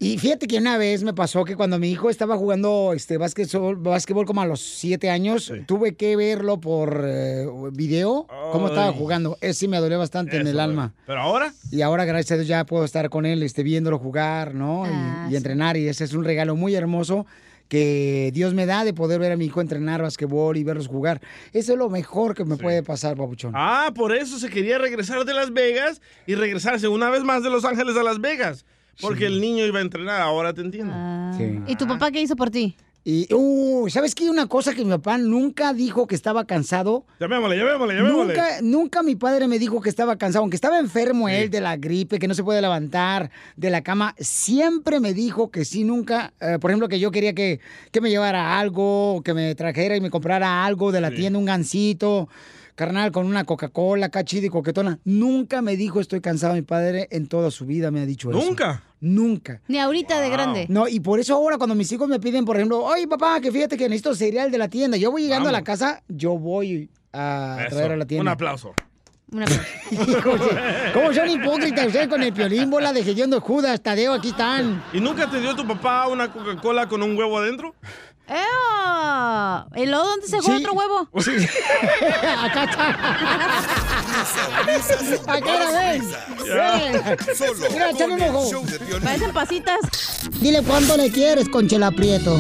Y fíjate que una vez me pasó que cuando mi hijo estaba jugando este básquetbol, básquetbol como a los siete años, tuve que verlo por eh, video, cómo estaba Ay. jugando. Eso sí me dolió bastante en el alma. Pero ahora, Y ahora, gracias a Dios, ya puedo estar con él, este, viéndolo jugar, ¿no? Y- Ah, y, entrenar. Y ese es un regalo muy hermoso que Dios me da de poder ver a mi hijo entrenar basquetbol y verlos jugar. Eso es lo mejor que me puede pasar, papuchón. ah, por eso se quería regresar de Las Vegas y regresarse una vez más de Los Ángeles a Las Vegas. Porque el niño iba a entrenar, ahora te entiendo. Sí. ¿Y tu papá qué hizo por ti? Y, uh, ¿sabes qué? Una cosa que mi papá nunca dijo que estaba cansado. Llamémosle, llamémosle, llamémosle. Nunca, nunca mi padre me dijo que estaba cansado, aunque estaba enfermo él de la gripe, que no se puede levantar de la cama, siempre me dijo que sí, nunca, eh, por ejemplo, que yo quería que, que me llevara algo, que me trajera y me comprara algo de la tienda, un gansito, carnal, con una Coca-Cola, acá chida y coquetona. Nunca me dijo estoy cansado mi padre en toda su vida, me ha dicho eso. ¿Nunca? Nunca. Ni ahorita de grande. No, y por eso ahora cuando mis hijos me piden, por ejemplo, oye papá, que fíjate que necesito cereal de la tienda, yo voy llegando a la casa, yo voy a Eso, traer a la tienda. Un aplauso. ¿Cómo son hipócritas ustedes con el piolín, bola de hediondo Judas, Tadeo, aquí están? ¿Y nunca te dio tu papá una Coca-Cola con un huevo adentro? ¡Eo! ¿Y luego dónde se fue Sí. otro huevo? Acá está. Acá la ven. Solo Mira, un ojo. Parecen pasitas. Dile cuánto le quieres, Conchela Prieto.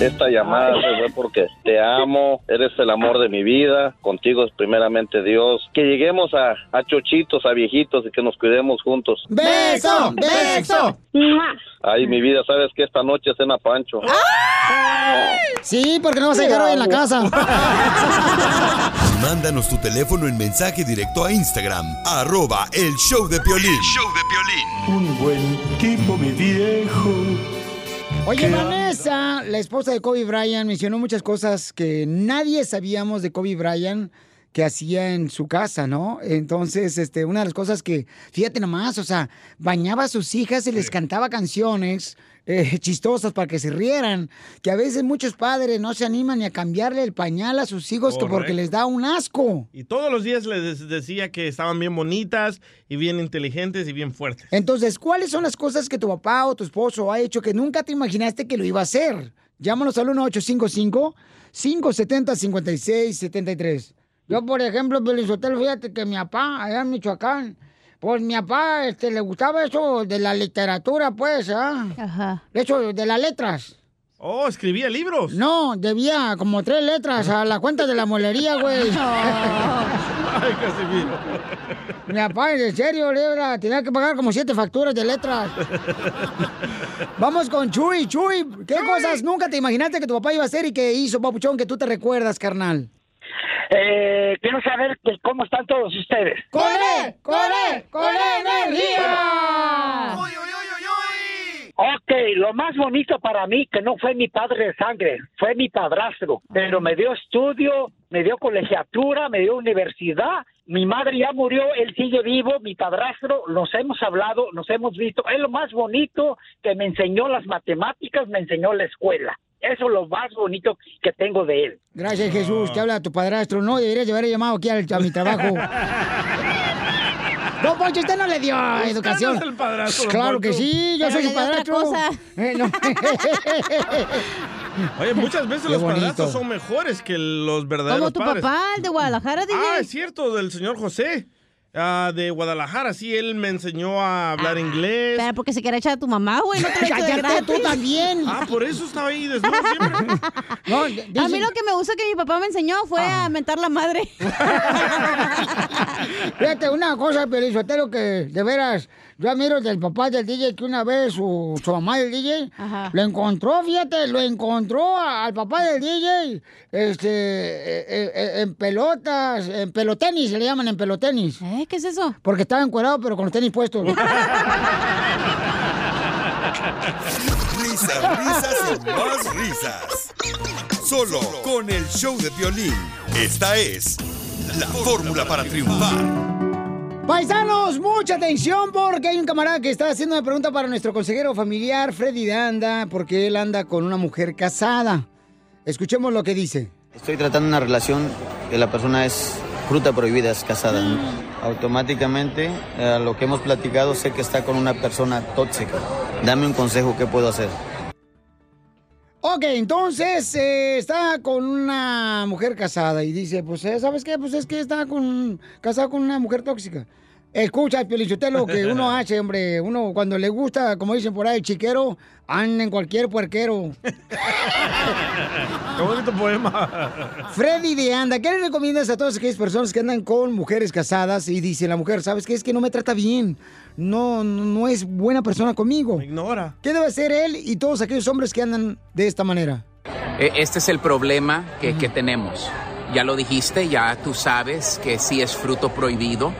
Esta llamada fue porque te amo, eres el amor de mi vida, contigo es primeramente Dios. Que lleguemos a, a chochitos, a viejitos y que nos cuidemos juntos. ¡Beso! ¡Beso! Ay, mi vida, sabes que esta noche es cena Pancho. Sí, porque no vas a llegar hoy en la casa. Mándanos tu teléfono en mensaje directo a Instagram, arroba el show de Piolín. Un buen tipo, mi viejo. Oye, ¿Qué Vanessa, la esposa de Kobe Bryant, mencionó muchas cosas que nadie sabíamos de Kobe Bryant que hacía en su casa, ¿no? Entonces, este, una de las cosas que, fíjate nomás, o sea, bañaba a sus hijas y les cantaba canciones eh, chistosas para que se rieran, que a veces muchos padres no se animan ni a cambiarle el pañal a sus hijos que porque les da un asco. Y todos los días les decía que estaban bien bonitas y bien inteligentes y bien fuertes. Entonces, ¿cuáles son las cosas que tu papá o tu esposo ha hecho que nunca te imaginaste que lo iba a hacer? Llámanos al 1-855-570-5673. Yo, por ejemplo, Belizotelo, fíjate que mi papá, allá en Michoacán, pues mi papá este, le gustaba eso de la literatura, pues, ¿ah? Ajá. Eso de las letras. Oh, escribía libros. No, debía como tres letras a la cuenta de la molería, güey. Ay, Casimiro. Mi papá, en serio, Lebra, tenía que pagar como siete facturas de letras. Vamos con Chuy, Chuy. ¿Qué cosas nunca te imaginaste que tu papá iba a hacer y que hizo, papuchón, que tú te recuerdas, carnal? Eh, quiero saber que cómo están todos ustedes. ¡Corre! ¡Corre! ¡Corre energía! Ok, lo más bonito para mí que no fue mi padre de sangre, fue mi padrastro, pero me dio estudio, me dio colegiatura, me dio universidad. Mi madre ya murió, él sigue vivo, mi padrastro, nos hemos hablado, nos hemos visto. Es lo más bonito que me enseñó las matemáticas, me enseñó la escuela. Eso es lo más bonito que tengo de él. Gracias, Jesús. Te habla tu padrastro. No, deberías de haber llamado aquí al- a mi trabajo. Don Poncho, usted no le dio Usted educación. no es el padrastro, Claro que sí, yo Pero soy le su dio otra padrastro. cosa. Eh, no. Oye, muchas veces Qué los bonito. padrastros son mejores que los verdaderos Como tu padres. papá, el de Guadalajara, DJ. Ah, es cierto, del señor José. Ah, de Guadalajara, sí, él me enseñó a hablar inglés. Pero porque se quiere echar a tu mamá, güey, no te lo echo de Cállate, tú también. Ah, por eso estaba ahí desnudo siempre. No, A mí lo que me gusta que mi papá me enseñó fue Ah. a mentar la madre. Fíjate, una cosa, Pelizotero, que de veras, yo admiro del papá del DJ que una vez su, su mamá del DJ lo encontró, fíjate, lo encontró a- al papá del DJ este, eh, eh, eh, en pelotas, en pelotenis, se le llaman en pelotenis. ¿Eh? ¿Qué es eso? Porque estaba encuerado, pero con los tenis puestos. Risas, risas y más risas. Solo con el show de violín. Esta es la fórmula para triunfar. Paisanos, mucha atención porque hay un camarada que está haciendo una pregunta para nuestro consejero familiar, Freddy Danda, porque él anda con una mujer casada. Escuchemos lo que dice. Estoy tratando una relación que la persona es fruta prohibida, es casada. Automáticamente, eh, a lo que hemos platicado, sé que está con una persona tóxica. Dame un consejo, ¿qué puedo hacer? Ok, entonces eh, está con una mujer casada y dice, pues, eh, ¿sabes qué? Pues es que está con, casado con una mujer tóxica. Escucha, lo que uno hace, hombre. Uno cuando le gusta, como dicen por ahí, chiquero, anda en cualquier puerquero. Qué bonito poema. Freddy de Anda, ¿qué le recomiendas a todas aquellas personas que andan con mujeres casadas y dice la mujer, ¿sabes qué? Es que no me trata bien. No, no, no es buena persona conmigo. ignora. ¿Qué debe hacer él y todos aquellos hombres que andan de esta manera? E- Este es el problema que, que tenemos. Ya lo dijiste, ya tú sabes que sí es fruto prohibido.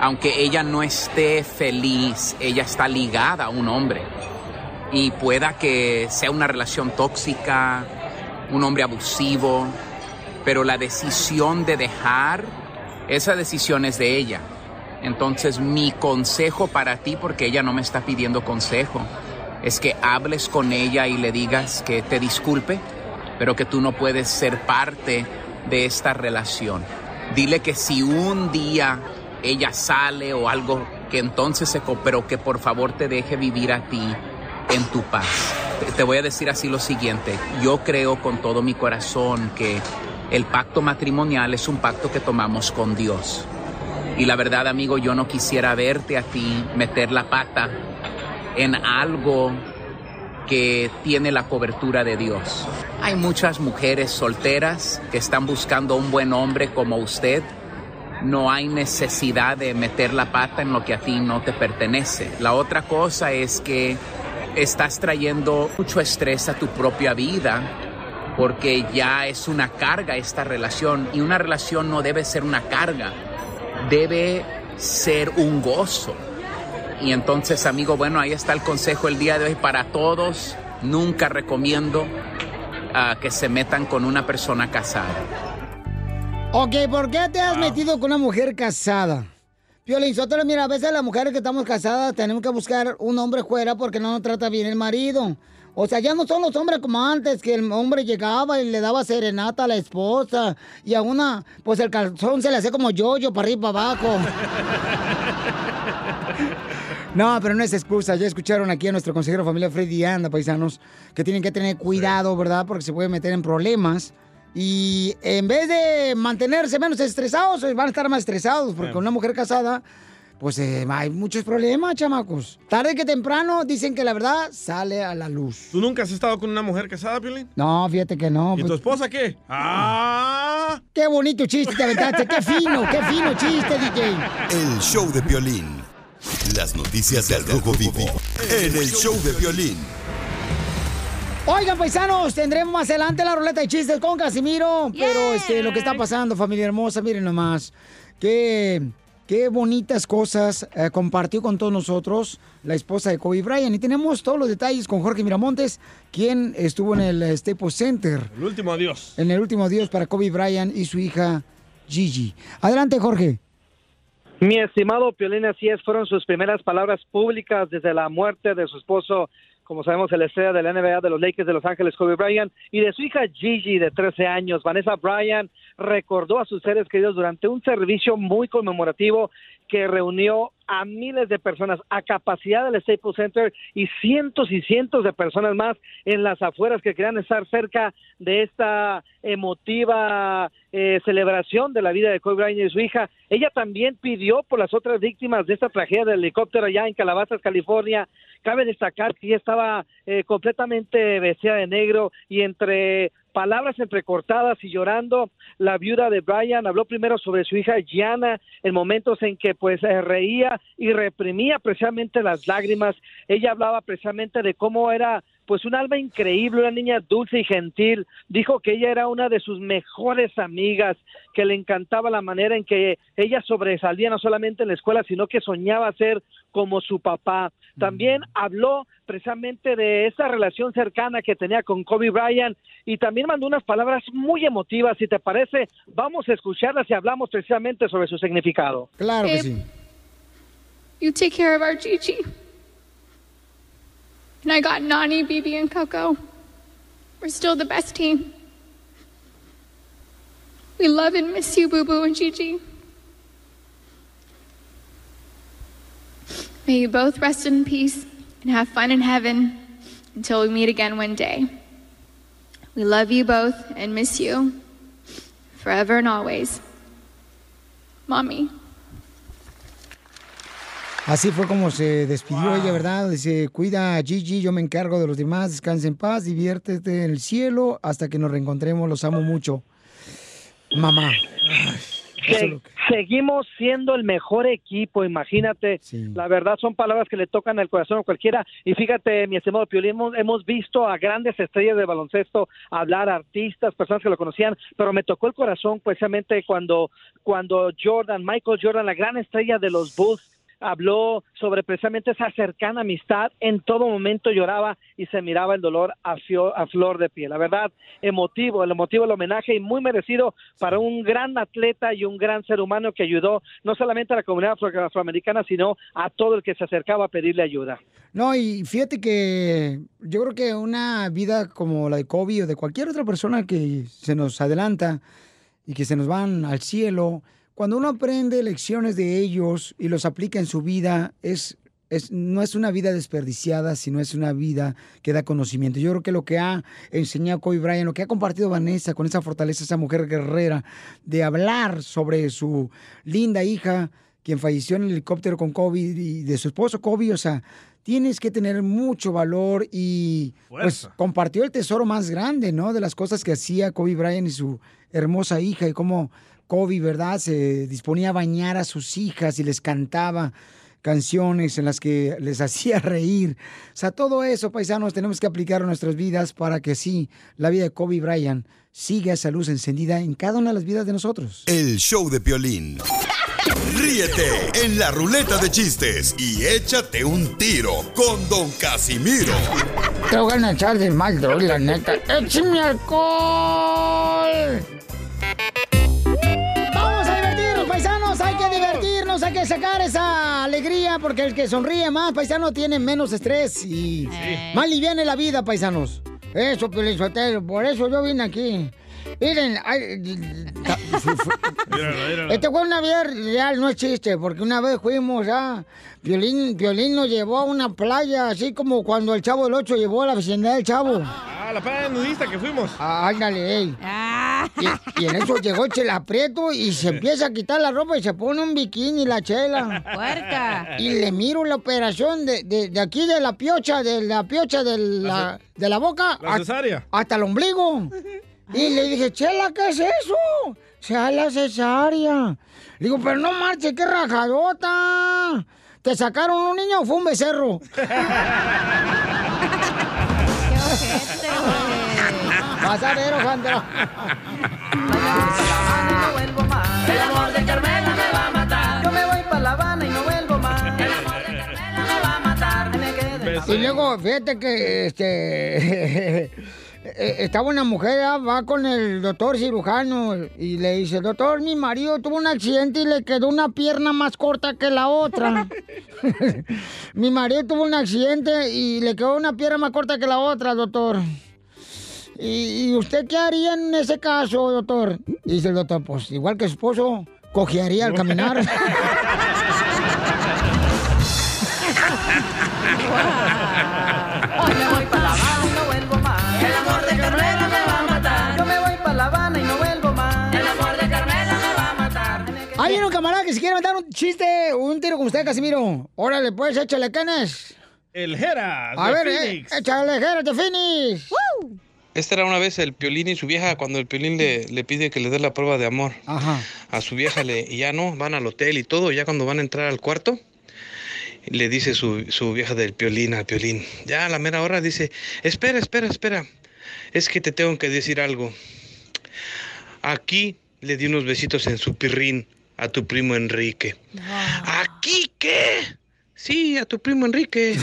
Aunque ella no esté feliz, ella está ligada a un hombre. Y pueda que sea una relación tóxica, un hombre abusivo, pero la decisión de dejar, esa decisión es de ella. Entonces mi consejo para ti, porque ella no me está pidiendo consejo, es que hables con ella y le digas que te disculpe, pero que tú no puedes ser parte de esta relación. Dile que si un día ella sale o algo, que entonces se... Pero que por favor te deje vivir a ti en tu paz. Te voy a decir así lo siguiente. Yo creo con todo mi corazón que el pacto matrimonial es un pacto que tomamos con Dios. Y la verdad, amigo, yo no quisiera verte a ti meter la pata en algo que tiene la cobertura de Dios. Hay muchas mujeres solteras que están buscando un buen hombre como usted. No hay necesidad de meter la pata en lo que a ti no te pertenece. La otra cosa es que estás trayendo mucho estrés a tu propia vida porque ya es una carga esta relación y una relación no debe ser una carga, debe ser un gozo. Y entonces, amigo, bueno, ahí está el consejo el día de hoy para todos. Nunca recomiendo ah, que se metan con una persona casada. Ok, ¿por qué te has metido con una mujer casada? Piolín Sotelo, mira, a veces las mujeres que estamos casadas tenemos que buscar un hombre fuera porque no nos trata bien el marido. O sea, ya no son los hombres como antes, que el hombre llegaba y le daba serenata a la esposa y a una, pues el calzón se le hacía como yo-yo para arriba y para abajo. No, pero no es excusa. Ya escucharon aquí a nuestro consejero familiar Freddy Anda, paisanos, que tienen que tener cuidado, ¿verdad? Porque se pueden meter en problemas. Y en vez de mantenerse menos estresados, van a estar más estresados, porque una mujer casada, pues eh, hay muchos problemas, chamacos. Tarde que temprano dicen que la verdad sale a la luz. ¿Tú nunca has estado con una mujer casada, Piolín? No, fíjate que no. ¿Y tu pues- esposa qué? ¡Ah! Qué bonito chiste te aventaste, qué fino, qué fino chiste, DJ. El show de violín. Las noticias del Rojo Vivo. En el show de violín. Oigan, paisanos, tendremos más adelante la ruleta de chistes con Casimiro. Pero este, lo que está pasando, familia hermosa, miren nomás. Qué, qué bonitas cosas eh, compartió con todos nosotros la esposa de Kobe Bryant. Y tenemos todos los detalles con Jorge Miramontes, quien estuvo en el eh, Staples Center. El último adiós. En el último adiós para Kobe Bryant y su hija Gigi. Adelante, Jorge. Mi estimado Piolín, así es, fueron sus primeras palabras públicas desde la muerte de su esposo, como sabemos, el estrella de la NBA de los Lakers de Los Ángeles, Kobe Bryant, y de su hija Gigi, de 13 años. Vanessa Bryant recordó a sus seres queridos durante un servicio muy conmemorativo que reunió a miles de personas a capacidad del Staples Center y cientos y cientos de personas más en las afueras que querían estar cerca de esta emotiva eh, celebración de la vida de Kobe Bryant y su hija. Ella también pidió por las otras víctimas de esta tragedia del helicóptero allá en Calabazas, California. Cabe destacar que ella estaba eh, completamente vestida de negro y entre palabras entrecortadas y llorando, la viuda de Brian habló primero sobre su hija Gianna en momentos en que pues eh, reía y reprimía precisamente las lágrimas. Ella hablaba precisamente de cómo era pues un alma increíble, una niña dulce y gentil. Dijo que ella era una de sus mejores amigas, que le encantaba la manera en que ella sobresalía no solamente en la escuela, sino que soñaba ser como su papá. También habló precisamente de esa relación cercana que tenía con Kobe Bryant y también mandó unas palabras muy emotivas. Si te parece, vamos a escucharlas y hablamos precisamente sobre su significado. Claro que sí. You take care of our Gigi. And I got Nani, BB, and Coco. We're still the best team. We love and miss you, Boo Boo and Gigi. May you both rest in peace and have fun in heaven until we meet again one day. We love you both and miss you forever and always. Mommy. Así fue como se despidió ella, ¿verdad? Dice, cuida a Gigi, yo me encargo de los demás, descansa en paz, diviértete en el cielo, hasta que nos reencontremos, los amo mucho. Mamá. Se- Seguimos siendo el mejor equipo, imagínate. La verdad son palabras que le tocan al corazón a cualquiera. Y fíjate, mi estimado Piolín, hemos, hemos visto a grandes estrellas de baloncesto hablar, artistas, personas que lo conocían, pero me tocó el corazón precisamente cuando, cuando Jordan, Michael Jordan, la gran estrella de los Bulls, habló sobre precisamente esa cercana amistad. En todo momento lloraba y se miraba el dolor a, fio- a flor de piel. La verdad, emotivo, el emotivo, el homenaje y muy merecido para un gran atleta y un gran ser humano que ayudó no solamente a la comunidad afro- afroamericana, sino a todo el que se acercaba a pedirle ayuda. No, y fíjate que yo creo que una vida como la de Kobe o de cualquier otra persona que se nos adelanta y que se nos van al cielo, cuando uno aprende lecciones de ellos y los aplica en su vida, es, es, no es una vida desperdiciada, sino es una vida que da conocimiento. Yo creo que lo que ha enseñado Kobe Bryant, lo que ha compartido Vanessa con esa fortaleza, esa mujer guerrera, de hablar sobre su linda hija, quien falleció en el helicóptero con Kobe y de su esposo Kobe, o sea, tienes que tener mucho valor y pues compartió el tesoro más grande, ¿no? De las cosas que hacía Kobe Bryant y su hermosa hija y cómo Kobe, ¿verdad? Se disponía a bañar a sus hijas y les cantaba canciones en las que les hacía reír. O sea, todo eso, paisanos, tenemos que aplicar en nuestras vidas para que sí, la vida de Kobe Bryant siga esa luz encendida en cada una de las vidas de nosotros. El show de Piolín. Ríete en la ruleta de chistes y échate un tiro con Don Casimiro. Te voy a echar de mal, la neta. ¡Échame alcohol! Divertirnos, hay que sacar esa alegría, porque el que sonríe más, paisano, tiene menos estrés y más liviana la vida, paisanos. Eso, por eso yo vine aquí. Miren, ay, este fue una vida real, no es chiste, porque una vez fuimos a... Violín, Violín nos llevó a una playa, así como cuando el Chavo del Ocho llevó a la vecindad del Chavo. Ah, la playa nudista que fuimos. Ah, ándale, ey. Y, y en eso llegó Chela Prieto y se empieza a quitar la ropa y se pone un bikini la Chela. Puerca. Y le miro la operación de, de- de aquí de la piocha, de la piocha de la, de la boca. La a- cesárea. hasta el ombligo. Y le dije, Chela, ¿qué es eso? Sea la cesárea. Le digo, pero no marche, qué rajadota. ¿Te sacaron un niño o fue un becerro? Vas a ver, Ojandra. El amor de Carmela me va a matar. Yo me voy para La Habana y no vuelvo más. El amor de Carmela me va a matar. Me quedé Y luego, fíjate que este. eh, Estaba una mujer, ah, va con el doctor cirujano y le dice, doctor, mi marido tuvo un accidente y le quedó una pierna más corta que la otra. mi marido tuvo un accidente y le quedó una pierna más corta que la otra, doctor. ¿Y, y usted qué haría en ese caso, doctor? Y dice el doctor, pues igual que su esposo, cojearía al caminar. Hay un camarada que se quiere mandar un chiste, un tiro con usted, Casimiro. Órale, pues, échale, ¿quiénes? El Jera. A ver, eh, échale, Jera, de Phoenix. Esta era una vez el Piolín y su vieja cuando el Piolín le, le pide que le dé la prueba de amor Ajá. a su vieja le, y ya no, van al hotel y todo, y ya cuando van a entrar al cuarto, le dice su, su vieja del Piolín al Piolín, ya a la mera hora dice, espera, espera, espera, es que te tengo que decir algo. Aquí le di unos besitos en su pirrín a tu primo Enrique. ¿Aquí qué? Sí, a tu primo Enrique. ¿Qué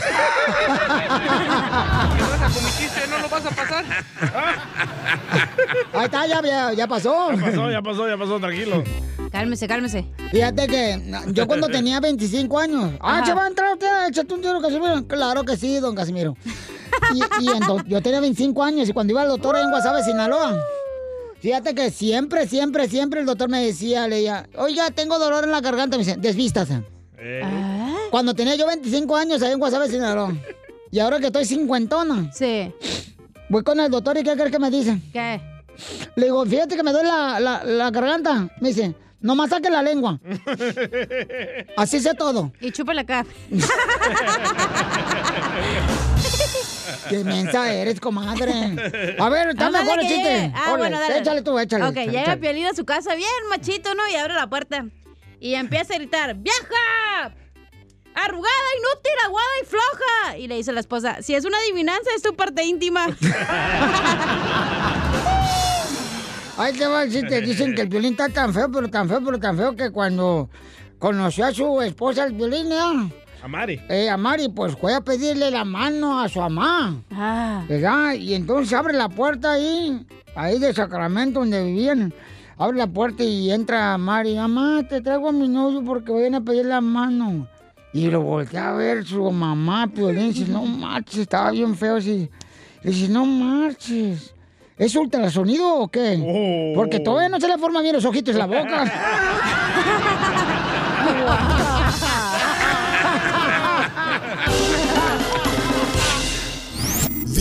pasa con mi chiste? ¿No lo vas a pasar? Ahí está, ya, ya, ya pasó. Ya pasó, ya pasó, ya pasó, tranquilo. Cálmese, cálmese. Fíjate que yo cuando tenía 25 años. Ah. ¿se va a entrar usted? Échate un tiro, Casimiro. Claro que sí, don Casimiro. Y, yo tenía 25 años y cuando iba al doctor en Guasave, Sinaloa. Fíjate que siempre, siempre, siempre el doctor me decía, leía, oiga, tengo dolor en la garganta. Me dice, desvístase. Cuando tenía yo 25 años ahí en Guasave, Sinaloa. Y ahora que estoy cincuentona. Sí. Voy con el doctor y ¿qué crees que me dice? ¿Qué? Le digo, fíjate que me duele la, la, la garganta. Me dice, nomás saque la lengua. Así sé todo. Y chúpale acá. Qué mensa eres, comadre. A ver, está mejor el chiste. Ah, bueno, dale. Échale tú, échale. Ok, échale, llega échale. Piolín a su casa bien machito, ¿no? Y abre la puerta. Y empieza a gritar, ¡Vieja! Arrugada, inútil, aguada y floja. Y le dice a la esposa, si es una adivinanza, es tu parte íntima. Ahí te va el chiste. Dicen que el violín está tan feo, pero tan feo, pero tan feo que cuando conoció a su esposa el violín, ¿ya? A Mari. Eh, a Mari, pues fue a pedirle la mano a su mamá. Ah. ¿Verdad? Y entonces abre la puerta ahí, ahí de Sacramento, donde vivían. Abre la puerta y entra Mari. Mamá, te traigo a mi novio porque vayan a pedir la mano. Y lo voltea a ver su mamá, Piolín. Dice, no marches, estaba bien feo. Así. Le dice, no marches. ¿Es ultrasonido o qué? Porque todavía no se le forman bien los ojitos en la boca.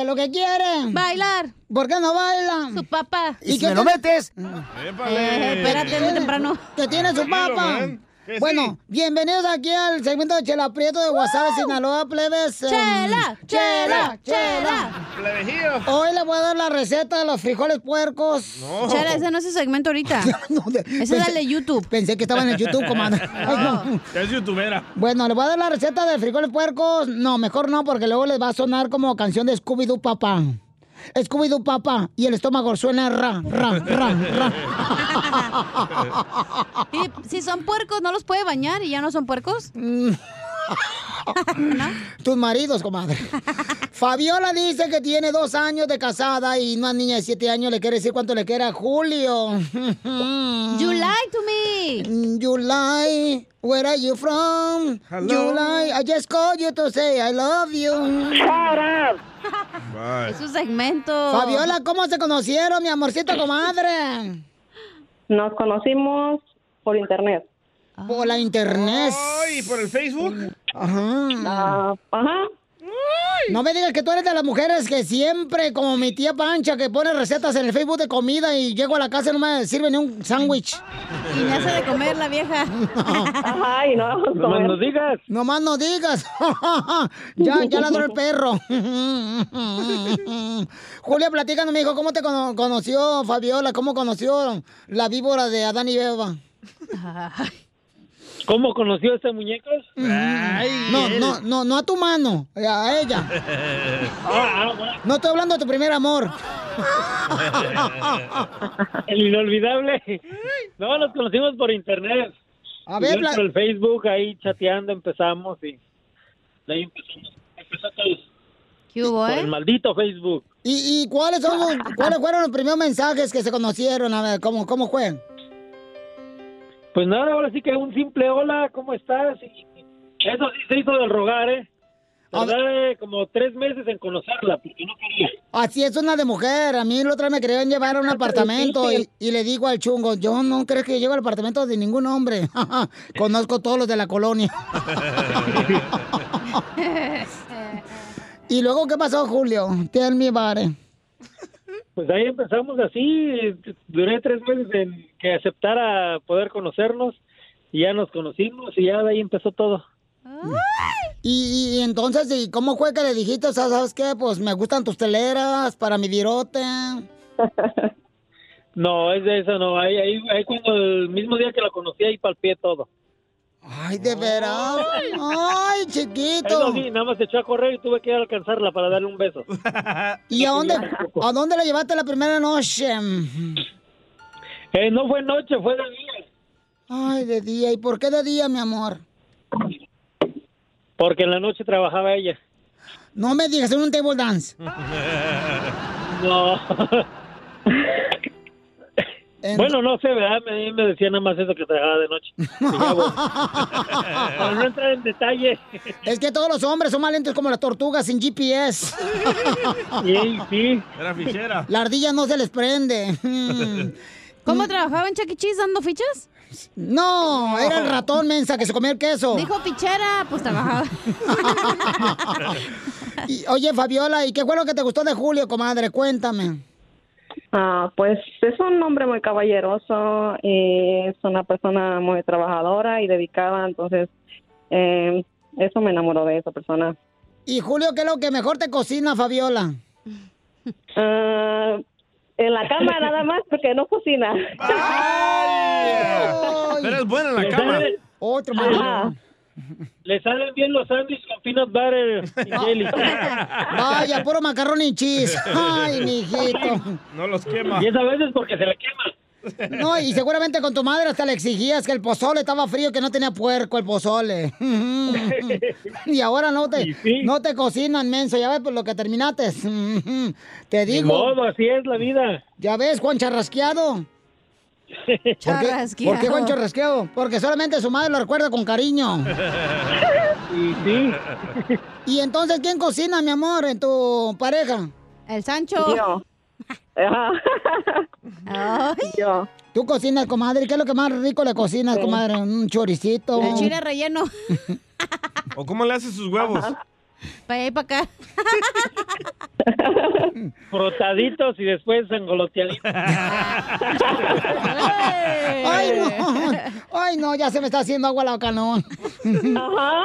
sé. no, ¿Qué es lo que quieren? Bailar. ¿Por qué no bailan? Su papá. ¿Y qué te- metes? Eh, espérate, es muy temprano. Que tiene su man. Bueno, bienvenidos aquí al segmento de Chela Prieto de Guasave, Sinaloa, plebes. Em, Chela, chela, chela. Plebejillo. Hoy les voy a dar la receta de los frijoles puercos. No. Chela, ese no es el segmento ahorita. Ese es el de YouTube. Pensé que estaba en el YouTube, no. Ya es youtubera. Bueno, les voy a dar la receta de frijoles puercos. No, mejor no, porque luego les va a sonar como canción de Scooby-Doo Papá. Scooby-Doo Papá. Y el estómago suena ra, ra, ra, ra. Y si son puercos, ¿no los puede bañar y ya no son puercos? Tus maridos, comadre. Fabiola dice que tiene dos años de casada y una niña de siete años le quiere decir cuánto le quiere a Julio. You lie to me. You lie. Where are you from? Hello. You lie. I just called you to say I love you. Bye. Es un segmento. Fabiola, ¿cómo se conocieron, mi amorcito comadre? Nos conocimos por internet. Por la internet. Ay, ¿por el Facebook? Ajá. Ah, ajá. No me digas que tú eres de las mujeres que siempre, como mi tía Pancha, que pone recetas en el Facebook de comida y llego a la casa y no me sirve ni un sándwich. Y me hace de comer la vieja. Ajá, y no No más comer. no digas. Nomás no digas. ya, ya ladró el perro. Julia, platícanos, mi hijo, ¿cómo te cono- conoció Fabiola? ¿Cómo conoció la víbora de Adán y Eva? ¿Cómo conoció a esta muñeca? No, no, no, no a tu mano, a ella. Ah, ah. No estoy hablando de tu primer amor. El inolvidable. No, nos conocimos por internet. A ver, pla- por el Facebook, ahí chateando empezamos y de ahí empezamos. Empezó todo. hubo, Por eh? el maldito Facebook. ¿Y, y cuáles, son los- cuáles fueron los primeros mensajes que se conocieron? A ver, ¿cómo, cómo fue? Pues nada, ahora sí que un simple hola, ¿cómo estás? Y eso sí se hizo del rogar, ¿eh? Tardé como tres meses en conocerla, porque no quería. Así es una de mujer. A mí la otra me querían llevar a un apartamento y, y le digo al chungo, yo no creo que llego al apartamento de ningún hombre. Conozco todos los de la colonia. ¿Y luego qué pasó, Julio? Tell me about it. Pues ahí empezamos así, duré tres meses en que aceptara poder conocernos y ya nos conocimos y ya de ahí empezó todo. Y, y entonces, ¿y cómo fue que le dijiste, o sea, sabes qué? Pues me gustan tus teleras para mi virote. No, es de eso, no, ahí, ahí, ahí cuando el mismo día que la conocí ahí palpié todo. Ay, de veras. Ay, chiquito. Eso sí, nada más se echó a correr y tuve que ir a alcanzarla para darle un beso. ¿Y a dónde, a dónde la llevaste la primera noche? Eh, no fue noche, fue de día. Ay, de día. ¿Y por qué de día, mi amor? Porque en la noche trabajaba ella. No me digas, en un table dance. No. Bueno, no sé, ¿verdad? Me, me decía nada más eso que trabajaba de noche. Para no entrar en detalle. Es que todos los hombres son más lentos como las tortugas sin GPS. Sí, sí. Era fichera. La ardilla no se les prende. ¿Cómo trabajaba en Chuck E. Cheese dando fichas? No, era el ratón mensa que se comía el queso. Dijo fichera, pues trabajaba. Y, oye, Fabiola, ¿y qué fue lo que te gustó de Julio, comadre? Cuéntame. Ah, pues es un hombre muy caballeroso y es una persona muy trabajadora y dedicada, entonces eh, eso me enamoró de esa persona. ¿Y Julio, qué es lo que mejor te cocina, Fabiola? Ah, en la cama nada más porque no cocina. Pero es buena en la cama. sale- Otro Ajá. Le salen bien los sándwiches con peanut butter y jelly. Vaya, puro macarrón y cheese. Ay, mijito. No los quema. Y es a veces porque se le quema. No, y seguramente con tu madre hasta le exigías que el pozole estaba frío, que no tenía puerco el pozole. Y ahora no te, no te cocinan, menso. Ya ves por lo que terminaste. Te digo. modo, así es la vida. Ya ves, Juan Charrasqueado. ¿Por qué, Charrasqueado. ¿Por qué Juan Charrasqueado? Porque solamente su madre lo recuerda con cariño. Y sí. ¿Y entonces quién cocina, mi amor, en tu pareja? El Sancho. Yo. Yo. Tú cocinas, comadre. ¿Qué es lo que más rico le cocinas, comadre? Un choricito. El chile relleno. ¿O cómo le hace sus huevos? Para allá y para acá. Frotaditos y después engoloteaditos. Ay, no. Ay, no, ya se me está haciendo agua la boca, no. Ajá.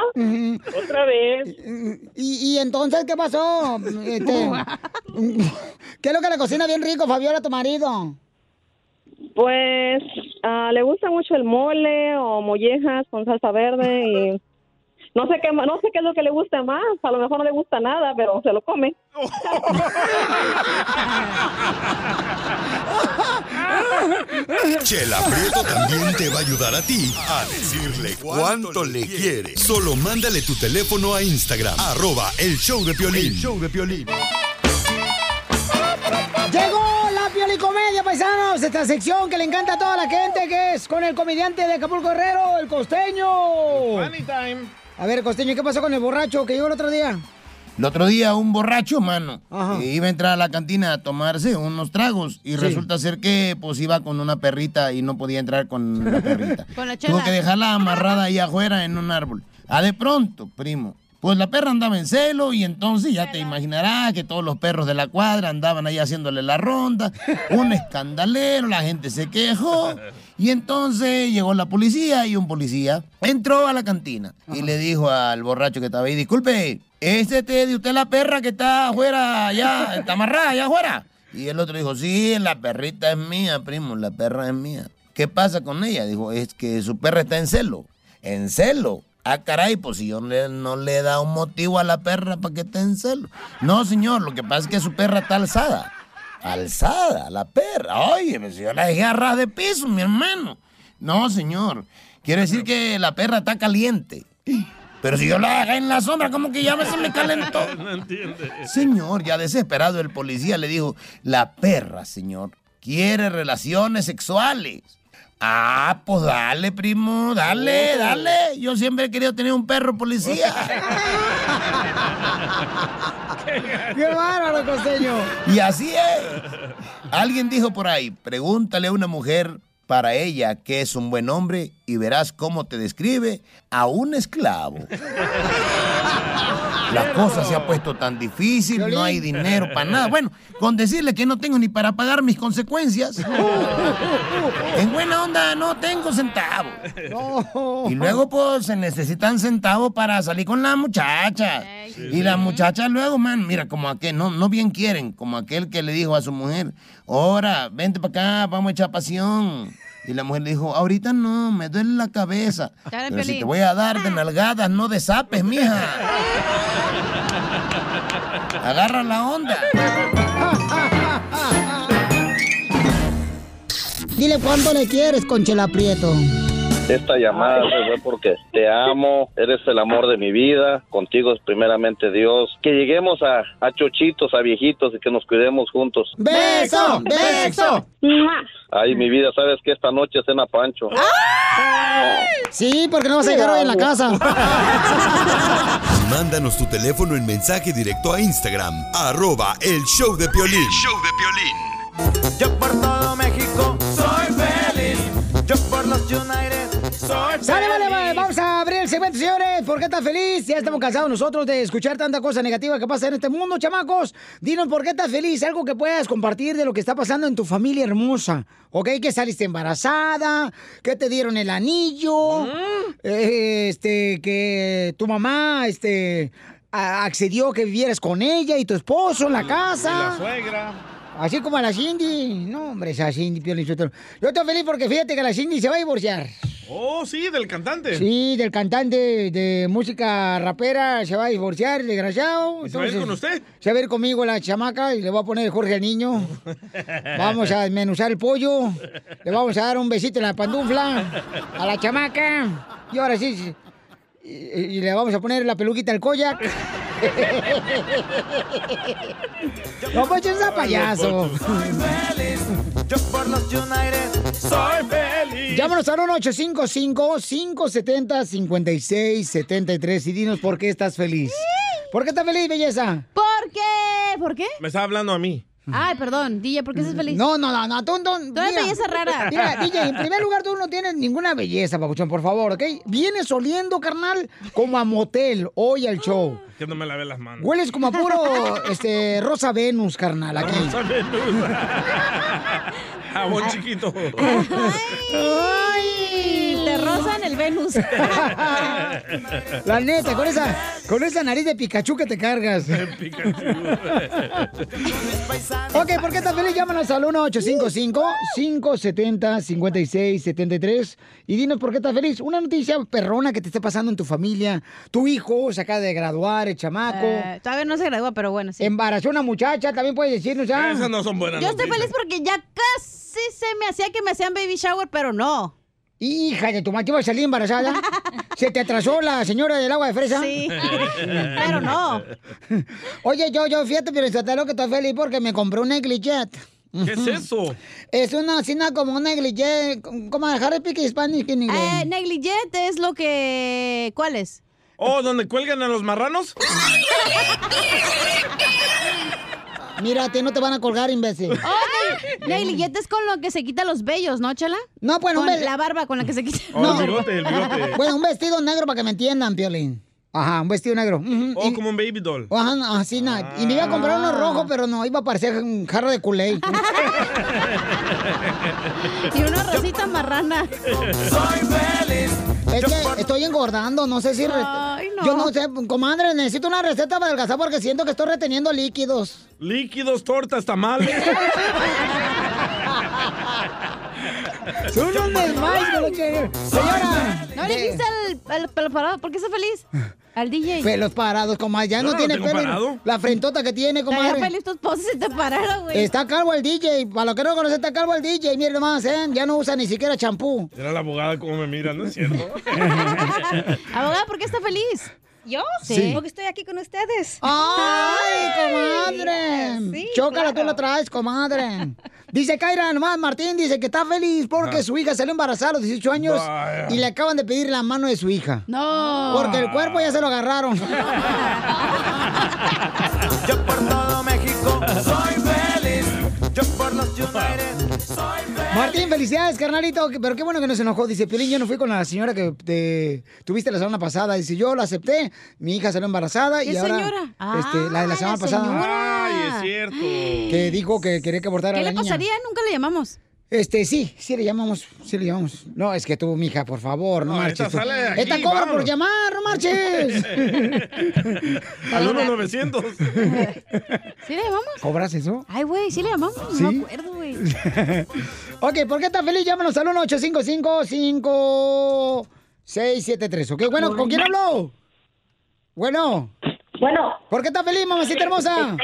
Otra vez. ¿Y, y entonces qué pasó? Este, ¿Qué es lo que le cocina bien rico, Fabiola, a tu marido? Pues ah, le gusta mucho el mole o mollejas con salsa verde y no sé qué no sé qué es lo que le gusta más. A lo mejor no le gusta nada, pero se lo come. Chela Prieto también te va a ayudar a ti a decirle cuánto le quiere. Solo mándale tu teléfono a Instagram, arroba el show de Piolín. El show de Piolín. Llegó la piolicomedia, paisanos. Esta sección que le encanta a toda la gente, que es con el comediante de Acapulco Guerrero, el costeño. Funny time. A ver, costeño, ¿qué pasó con el borracho que llegó el otro día? El otro día un borracho, mano, iba a entrar a la cantina a tomarse unos tragos y resulta ser que pues iba con una perrita y no podía entrar con la perrita. Con la Tuvo chela. que dejarla amarrada ahí afuera en un árbol. Ah, de pronto, primo. Pues la perra andaba en celo y entonces ya te imaginarás que todos los perros de la cuadra andaban ahí haciéndole la ronda. Un escandalero, la gente se quejó. Y entonces llegó la policía y un policía entró a la cantina y le dijo al borracho que estaba ahí, disculpe, ¿es este de usted la perra que está afuera allá, está amarrada allá afuera? Y el otro dijo, sí, la perrita es mía, primo, la perra es mía. ¿Qué pasa con ella? Dijo, es que su perra está en celo. ¿En celo? Ah, caray, pues si yo le- no le he dado un motivo a la perra para que esté en celo. No, señor, lo que pasa es que su perra está alzada. Alzada, la perra. Oye, pues yo la dejé a ras de piso, mi hermano. No, señor. Quiere decir que la perra está caliente. Pero si yo la dejé en la sombra, como que ya me se me calentó. No entiende. Señor, ya desesperado, el policía le dijo, la perra, señor, quiere relaciones sexuales. Ah, pues dale, primo, dale, dale. Yo siempre he querido tener un perro policía. ¡Qué bárbaro, costeño! Y así es. Alguien dijo por ahí, pregúntale a una mujer para ella qué es un buen hombre y verás cómo te describe a un esclavo. La cosa se ha puesto tan difícil, no hay dinero para nada. Bueno, con decirle que no tengo ni para pagar mis consecuencias. En buena onda, no tengo centavos. Y luego, pues, se necesitan centavos para salir con la muchacha. Y la muchacha luego, man, mira, como aquel, no, no bien quieren, como aquel que le dijo a su mujer, ahora, vente para acá, vamos a echar pasión. Y la mujer le dijo, ahorita no, me duele la cabeza. Dale, Pero si te voy a dar de nalgadas, no de zapes, mija. Agarra la onda. Dile cuánto le quieres, Conchela Prieto. Esta llamada se fue porque te amo, eres el amor de mi vida, contigo es primeramente Dios. Que lleguemos a, a chochitos, a viejitos y que nos cuidemos juntos. ¡Beso! ¡Beso! Ay, mi vida, sabes que esta noche cena Pancho. Sí, porque no vas a llegar hoy en la casa. Mándanos tu teléfono en mensaje directo a Instagram, arroba el show de Piolín. Yo por todo México soy feliz. Yo por los United. Sale, vale, vale. Vamos a abrir el segmento, señores. ¿Por qué estás feliz? Ya estamos cansados nosotros de escuchar tanta cosa negativa que pasa en este mundo, chamacos. Dinos por qué estás feliz. Algo que puedas compartir de lo que está pasando en tu familia hermosa. ¿Ok? Que saliste embarazada, que te dieron el anillo, eh, este, que tu mamá, este, a- accedió que vivieras con ella y tu esposo en la casa. Y la suegra. Así como a la Cindy. No, hombre, esa Cindy, Sotelo. Yo estoy feliz porque fíjate que la Cindy se va a divorciar. Oh, sí, del cantante. Sí, del cantante de música rapera se va a divorciar, desgraciado. ¿Y se va a ir con usted? Se va a ir conmigo la chamaca y le voy a poner Jorge al niño. Vamos a desmenuzar el pollo. Le vamos a dar un besito en la pandufla a la chamaca. Y ahora sí. Y, le vamos a poner la peluquita al koyak. No, pues es a payaso. Yo por los United soy feliz. Llámanos al 1-855-570-5673 y dinos por qué estás feliz. ¿Por qué estás feliz, belleza? ¿Por qué? ¿Por qué? Me está hablando a mí. Ay, perdón, DJ, ¿por qué estás feliz? No, no, no, no, tú, tú, Tú eres belleza rara. Mira, DJ, en primer lugar, tú no tienes ninguna belleza, papuchón, por favor, ¿ok? Vienes oliendo, carnal, como a motel hoy al show. Que no me lavé las manos. Hueles como a puro, este, Rosa Venus, carnal, aquí. Rosa Venus. Jabón chiquito. ¡Ay! Te rozan el Venus. La neta, con esa, con esa nariz de Pikachu que te cargas. Ok, ¿por qué estás feliz? Llámanos al 1-855-570-5673 y dinos por qué estás feliz. Una noticia perrona que te esté pasando en tu familia. Tu hijo se acaba de graduar, el chamaco. Eh, todavía no se gradúa, pero bueno, sí. Embarazó a una muchacha, también puedes decirnos ya. Esas no son buenas Yo estoy feliz porque ya casi se me hacía que me hacían baby shower, pero no. Hija de tu madre, ¿te ibas a salir embarazada? ¿Se te atrasó la señora del agua de fresa? Sí, pero no. Oye, yo, yo, fíjate, pero lo que estoy feliz porque me compré un negligette. ¿Qué es eso? Es una cina como un negligé, como Harry Pique Spanish que en inglés. Eh, negligente es lo que... ¿Cuál es? Oh, ¿donde cuelgan a los marranos? Mira, a ti no te van a colgar, imbécil. Oh, negligente es con lo que se quita los vellos, ¿no, Chela? No, bueno, con un la barba con la que se quita. Oh, el bigote, el bigote. Bueno, un vestido negro para que me entiendan, Piolín. Ajá, un vestido negro. Oh, como un baby doll. Ajá, así nada. Y me iba a comprar uno rojo, pero no, iba a parecer un jarro de culé. Y una rosita marrana. Soy feliz. Es que estoy engordando, no sé si... Ay, no. Yo no sé, comadre, necesito una receta para adelgazar porque siento que estoy reteniendo líquidos. Líquidos, tortas, tamales. Son unos desmayos, Señora. ¿No le dijiste al, al, al parado? ¿Por qué estás feliz? Al DJ. Pelos parados, comadre. Ya no, no tiene lo pelo. parado. La frentota que tiene, comadre. feliz tu esposa si te parara, güey. Está calvo el DJ. Para los que no conocen, está calvo el DJ. Miren nomás, ¿eh? Ya no usa ni siquiera champú. Era la abogada como me mira, ¿no es cierto? Abogada, ¿por qué está feliz? ¿Yo? Sí. Porque estoy aquí con ustedes. ¡Ay, comadre! Sí, Chócala, tú claro. la traes, comadre. Dice Kaira, nomás Martín, dice que está feliz porque Ah. su hija salió embarazada a los 18 años Vaya. y le acaban de pedir la mano de su hija. No. Porque el cuerpo ya se lo agarraron. Yo por todo México soy feliz. Yo por los United. Martín, felicidades, carnalito. Pero qué bueno que no se enojó. Dice, Piolín, yo no fui con la señora que te tuviste la semana pasada. Dice, yo la acepté, mi hija salió embarazada y ¿Qué ahora... señora? Este, la de la Ah, semana la pasada. Ay, es cierto. Que dijo que quería que abortara ¿Qué a la le niña. pasaría? Nunca le llamamos. Este, sí, sí le llamamos, sí le llamamos. No, es que tú, mija, por favor, no, No, marches. esta tú. sale de aquí, Esta cobra por llamar, no marches. Al 1900. ¿Sí le llamamos? ¿Cobras eso? Ay, güey, sí le llamamos. ¿Sí? No me acuerdo, güey. ok, ¿por qué estás feliz? Llámanos al 1-855-5673, ¿ok? Bueno, ¿con quién hablo? Bueno. Bueno. ¿Por qué estás feliz, mamacita hermosa?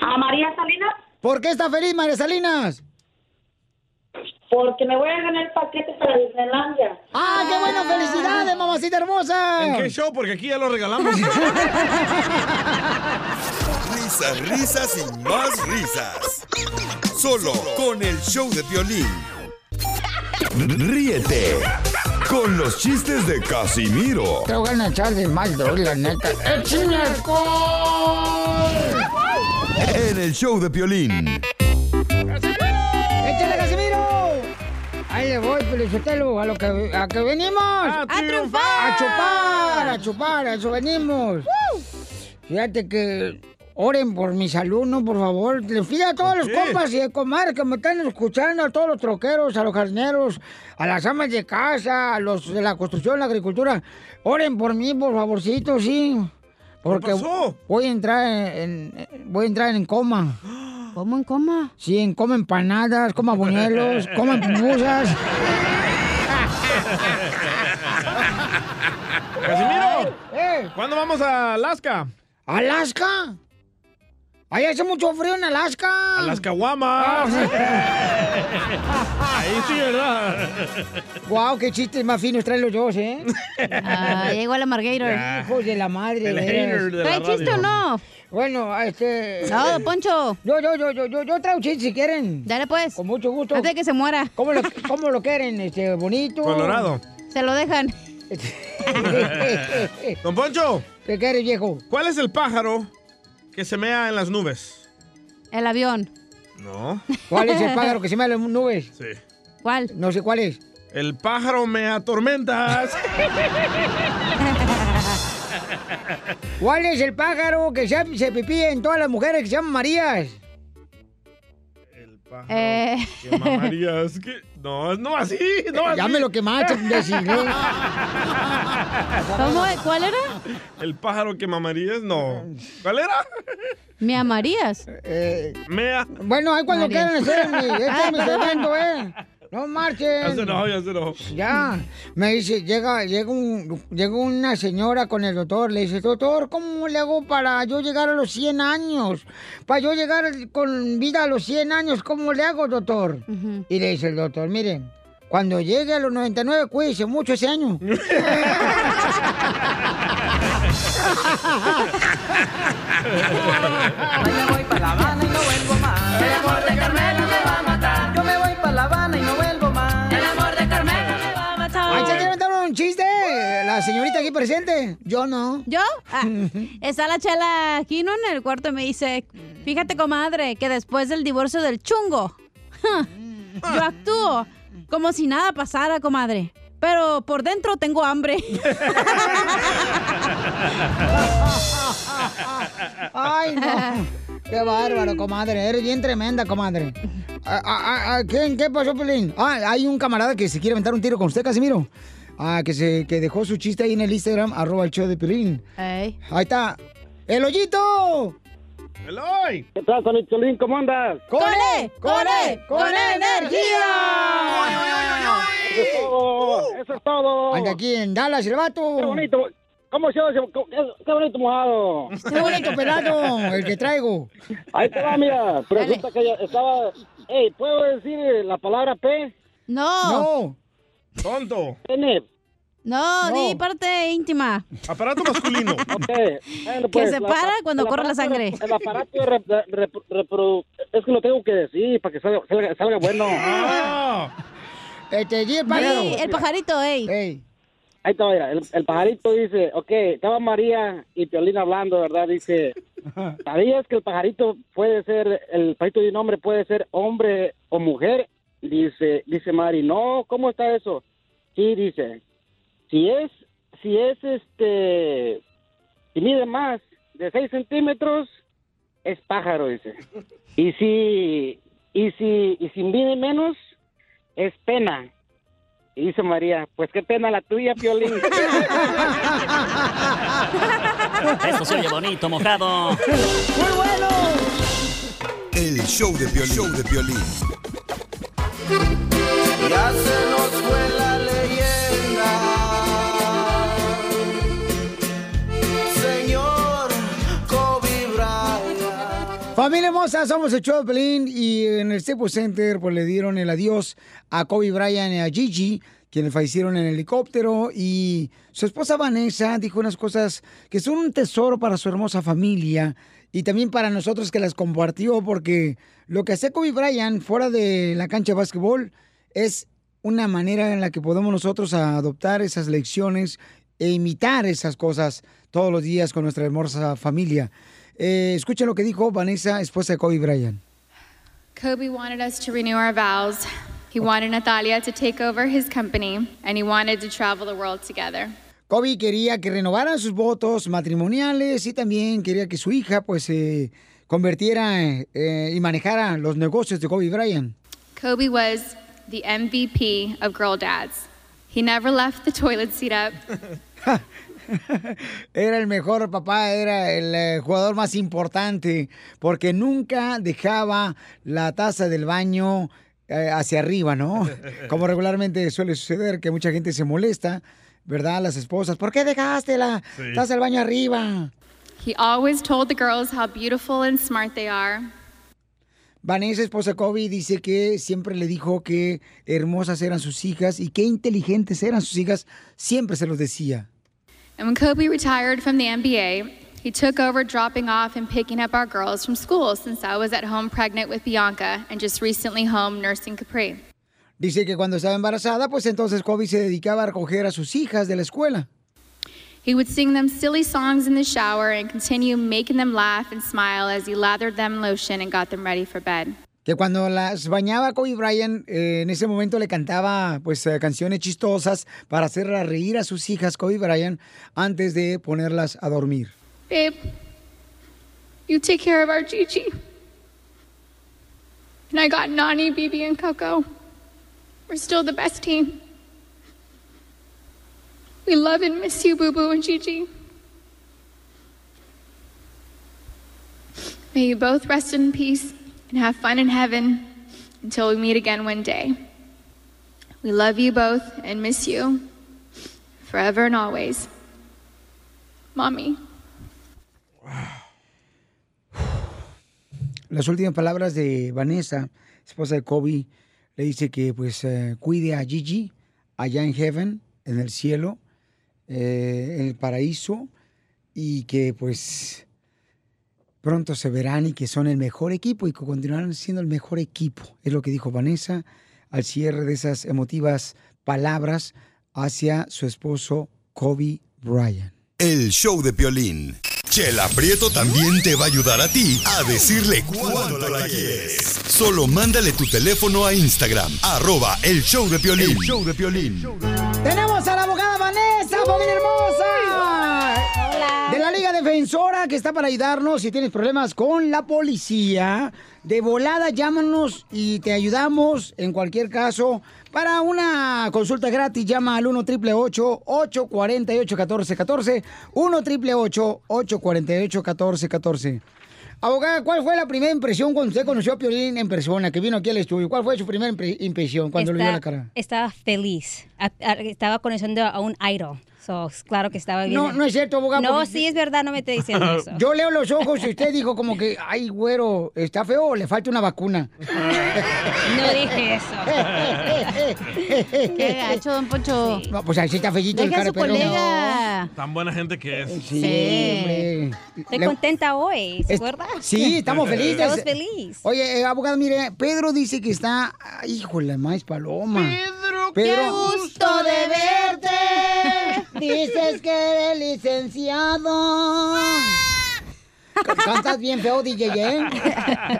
¿A María Salinas? ¿Por qué estás feliz, María Salinas? Porque me voy a ganar el paquete para Disneylandia. ¡Ah, qué bueno! ¡Felicidades, mamacita hermosa! ¿En qué show? Porque aquí ya lo regalamos. Risas, risas y más risas. Solo con el show de violín. Ríete con los chistes de Casimiro Te voy a echar de mal, la neta. ¡Échame alcohol! En el show de violín. ¡Échale, Casimiro! Ahí le voy, Felicitelo, a lo que, a que venimos. ¡A triunfar! ¡A chupar! ¡A chupar! ¡A eso venimos! Fíjate que oren por mis alumnos, por favor. Les pido a todos los compas y comadres que me están escuchando, a todos los troqueros, a los jardineros, a las amas de casa, a los de la construcción, la agricultura. Oren por mí, por favorcito, sí. Porque voy a entrar en, en- voy a entrar en coma. ¿Cómo en coma? Sí, en coma empanadas, coma buñuelos, coma pupusas. Casimiro, Eh. ¿cuándo vamos a Alaska? ¿Alaska? Ahí hace mucho frío en Alaska. A las caguamas. Ahí sí, ¿verdad? Wow, qué chistes más finos traen los dos, ¿eh? Ah, llegó el Amargator. Hijos de la madre. El de hater veras. de la ¿Trae chiste o no? Bueno, este. No, don Poncho. Yo, yo, yo, yo, yo, yo traigo chiste si quieren. Dale pues. Con mucho gusto. Antes de que se muera. ¿Cómo lo, cómo lo quieren? Este, bonito. Colorado. Se lo dejan. Don Poncho. ¿Qué quieres, viejo? ¿Cuál es el pájaro que se mea en las nubes? El avión. No. ¿Cuál es el pájaro que se me en las nubes? Sí. ¿Cuál? No sé cuál es. El pájaro mea tormentas. ¿Cuál es el pájaro que se, se pipí en todas las mujeres que se llaman Marías? Eh. ¿Qué mamarías? ¿Qué? No, no así, no así. Ya me lo quemaste, imbécil, ¿eh? ¿Cómo? ¿Cuál era? ¿El pájaro que mamarías? No. ¿Cuál era? ¿Me amarías? Mea. Bueno, ahí cuando quieran hacer este es mi perdón. segmento, ¿eh? No marchen. Ya se enojó, ya se enojó. Ya, me dice, llega, llega, un, llega una señora con el doctor, le dice, doctor, ¿cómo le hago para yo llegar a los 100 años? Para yo llegar con vida a los 100 años, ¿cómo le hago, doctor? Y le dice el doctor, mire, cuando llegue a los 99, cuídese mucho ese año. señorita aquí presente. Yo no. ¿Yo? Ah, está la chela aquí, ¿no? En el cuarto y me dice, fíjate, comadre, que después del divorcio del chungo, yo actúo como si nada pasara, comadre. Pero por dentro tengo hambre. Ay, no. Qué bárbaro, comadre. Eres bien tremenda, comadre. Ah, ah, ah, ¿qué, ¿Qué pasó, Pelín? Ah, hay un camarada que se quiere aventar un tiro con usted, Casimiro. Ah, que, se, que dejó su chiste ahí en el Instagram, arroba el show de Pelín. Ahí está. ¡El hoyito! ¡Eloy! ¿Qué tal, con el Cholín? ¿Cómo andas? ¡Con él! ¡Con él! ¡Con energía! Eso es todo. Eso es todo. Anda aquí en Dallas, el vato. Qué bonito. ¿Cómo se llama? Qué, bonito mojado. Qué bonito pelado, el que traigo. Ahí te va, mira. Resulta que estaba... Ey, ¿puedo decir la palabra P? No. No. Tonto. Pene. No, di parte íntima. Aparato masculino. Ok. Bueno, Que pues, se la- para cuando corre la sangre. El aparato reprodu- Es que lo tengo que decir para que salga, salga, salga bueno. Este, di el. Sí, el pajarito, ey. Ahí está, mira, el, el pajarito dice, ok, estaba María y Piolín hablando, ¿verdad? Dice, ¿sabías que el pajarito puede ser, el pajarito de un hombre puede ser hombre o mujer? Dice, dice Mari, no, ¿cómo está eso? Sí, dice, si es, si es este, si mide más de 6 centímetros, es pájaro, dice. Y si, y si, y si mide menos, es pena. Y dice María, pues qué pena la tuya, Piolín. Eso se oye bonito, mojado. ¡Muy bueno! El show de Piolín. Show de Piolín. Señor Kobe Bryant. Familia hermosa, somos el show y en el Staples Center pues le dieron el adiós a Kobe Bryant y a Gigi, quienes fallecieron en el helicóptero y su esposa Vanessa dijo unas cosas que son un tesoro para su hermosa familia y también para nosotros que las compartió porque lo que hace Kobe Bryant fuera de la cancha de básquetbol es una manera en la que podemos nosotros adoptar esas lecciones e imitar esas cosas todos los días con nuestra hermosa familia. Eh, escuchen lo que dijo Vanessa, esposa de Kobe Bryant. Kobe wanted us to renew our vows. He wanted Natalia to take over his company, and he wanted to travel the world together. Kobe quería que renovaran sus votos matrimoniales y también quería que su hija pues se convirtiera eh, y manejara los negocios de Kobe Bryant. Kobe was the MVP of girl dads. He never left the toilet seat up. Era el mejor papá, era el eh, jugador más importante porque nunca dejaba la taza del baño eh, hacia arriba, ¿no? Como regularmente suele suceder que mucha gente se molesta, ¿verdad? Las esposas, ¿por qué dejaste la Sí. taza del baño arriba? He always told the girls how beautiful and smart they are. Vanessa, esposa Kobe, dice que siempre le dijo que hermosas eran sus hijas y qué inteligentes eran sus hijas, siempre se los decía. And when Kobe retired from the NBA, he took over dropping off and picking up our girls from school since I was at home pregnant with Bianca and just recently home nursing Capri. Dice que cuando estaba embarazada, pues entonces Kobe se dedicaba a recoger a sus hijas de la escuela. He would sing them silly songs in the shower and continue making them laugh and smile as he lathered them lotion and got them ready for bed. Que cuando las bañaba Kobe Bryant, eh, en ese momento le cantaba pues eh, canciones chistosas para hacer reír a sus hijas Kobe Bryant antes de ponerlas a dormir. Babe, you take care of our Gigi. And I got Nani, Bibi, and Coco. We're still the best team. We love and miss you, Boo Boo and Gigi. May you both rest in peace and have fun in heaven until we meet again one day. We love you both and miss you forever and always. Mommy. Las últimas palabras de Vanessa, esposa de Kobe, le dice que pues eh, cuide a Gigi allá en heaven, en el cielo, eh, en el paraíso, y que pues pronto se verán y que son el mejor equipo y que continuarán siendo el mejor equipo. Es lo que dijo Vanessa al cierre de esas emotivas palabras hacia su esposo Kobe Bryant. El show de Piolín. Chela Prieto también te va a ayudar a ti a decirle cuánto la quieres. Solo mándale tu teléfono a Instagram, arroba el show de Piolín. El show de Piolín. Tenemos a la abogada Vanessa, familia hermosa. Hola. De la Liga Defensora que está para ayudarnos si tienes problemas con la policía. De volada, llámanos y te ayudamos en cualquier caso. Para una consulta gratis, llama al 1 888 848 1414 1 888 848 1414 Abogada, ¿cuál fue la primera impresión cuando usted conoció a Piolín en persona, que vino aquí al estudio? ¿Cuál fue su primera impre- impresión cuando le vio la cara? Estaba feliz. Estaba conociendo a un idol. So, claro que estaba bien. No, no es cierto, abogada. No, porque- sí es verdad, no me esté diciendo eso. Yo leo los ojos y usted dijo como que, ay, güero, está feo, o le falta una vacuna. No dije eso. Qué gacho, don Poncho. No, pues ahí sí está feillito el Deja a cara, su pero... colega. Tan buena gente que es. Sí, hombre. Estoy Le- contenta hoy, ¿se acuerda? Sí, estamos felices. Estamos felices. Oye, eh, abogado, mire, Pedro dice que está... Ay, híjole, más paloma. Pedro, qué gusto de verte. Dices que eres licenciado. Cantas bien feo, DJ, ¿eh?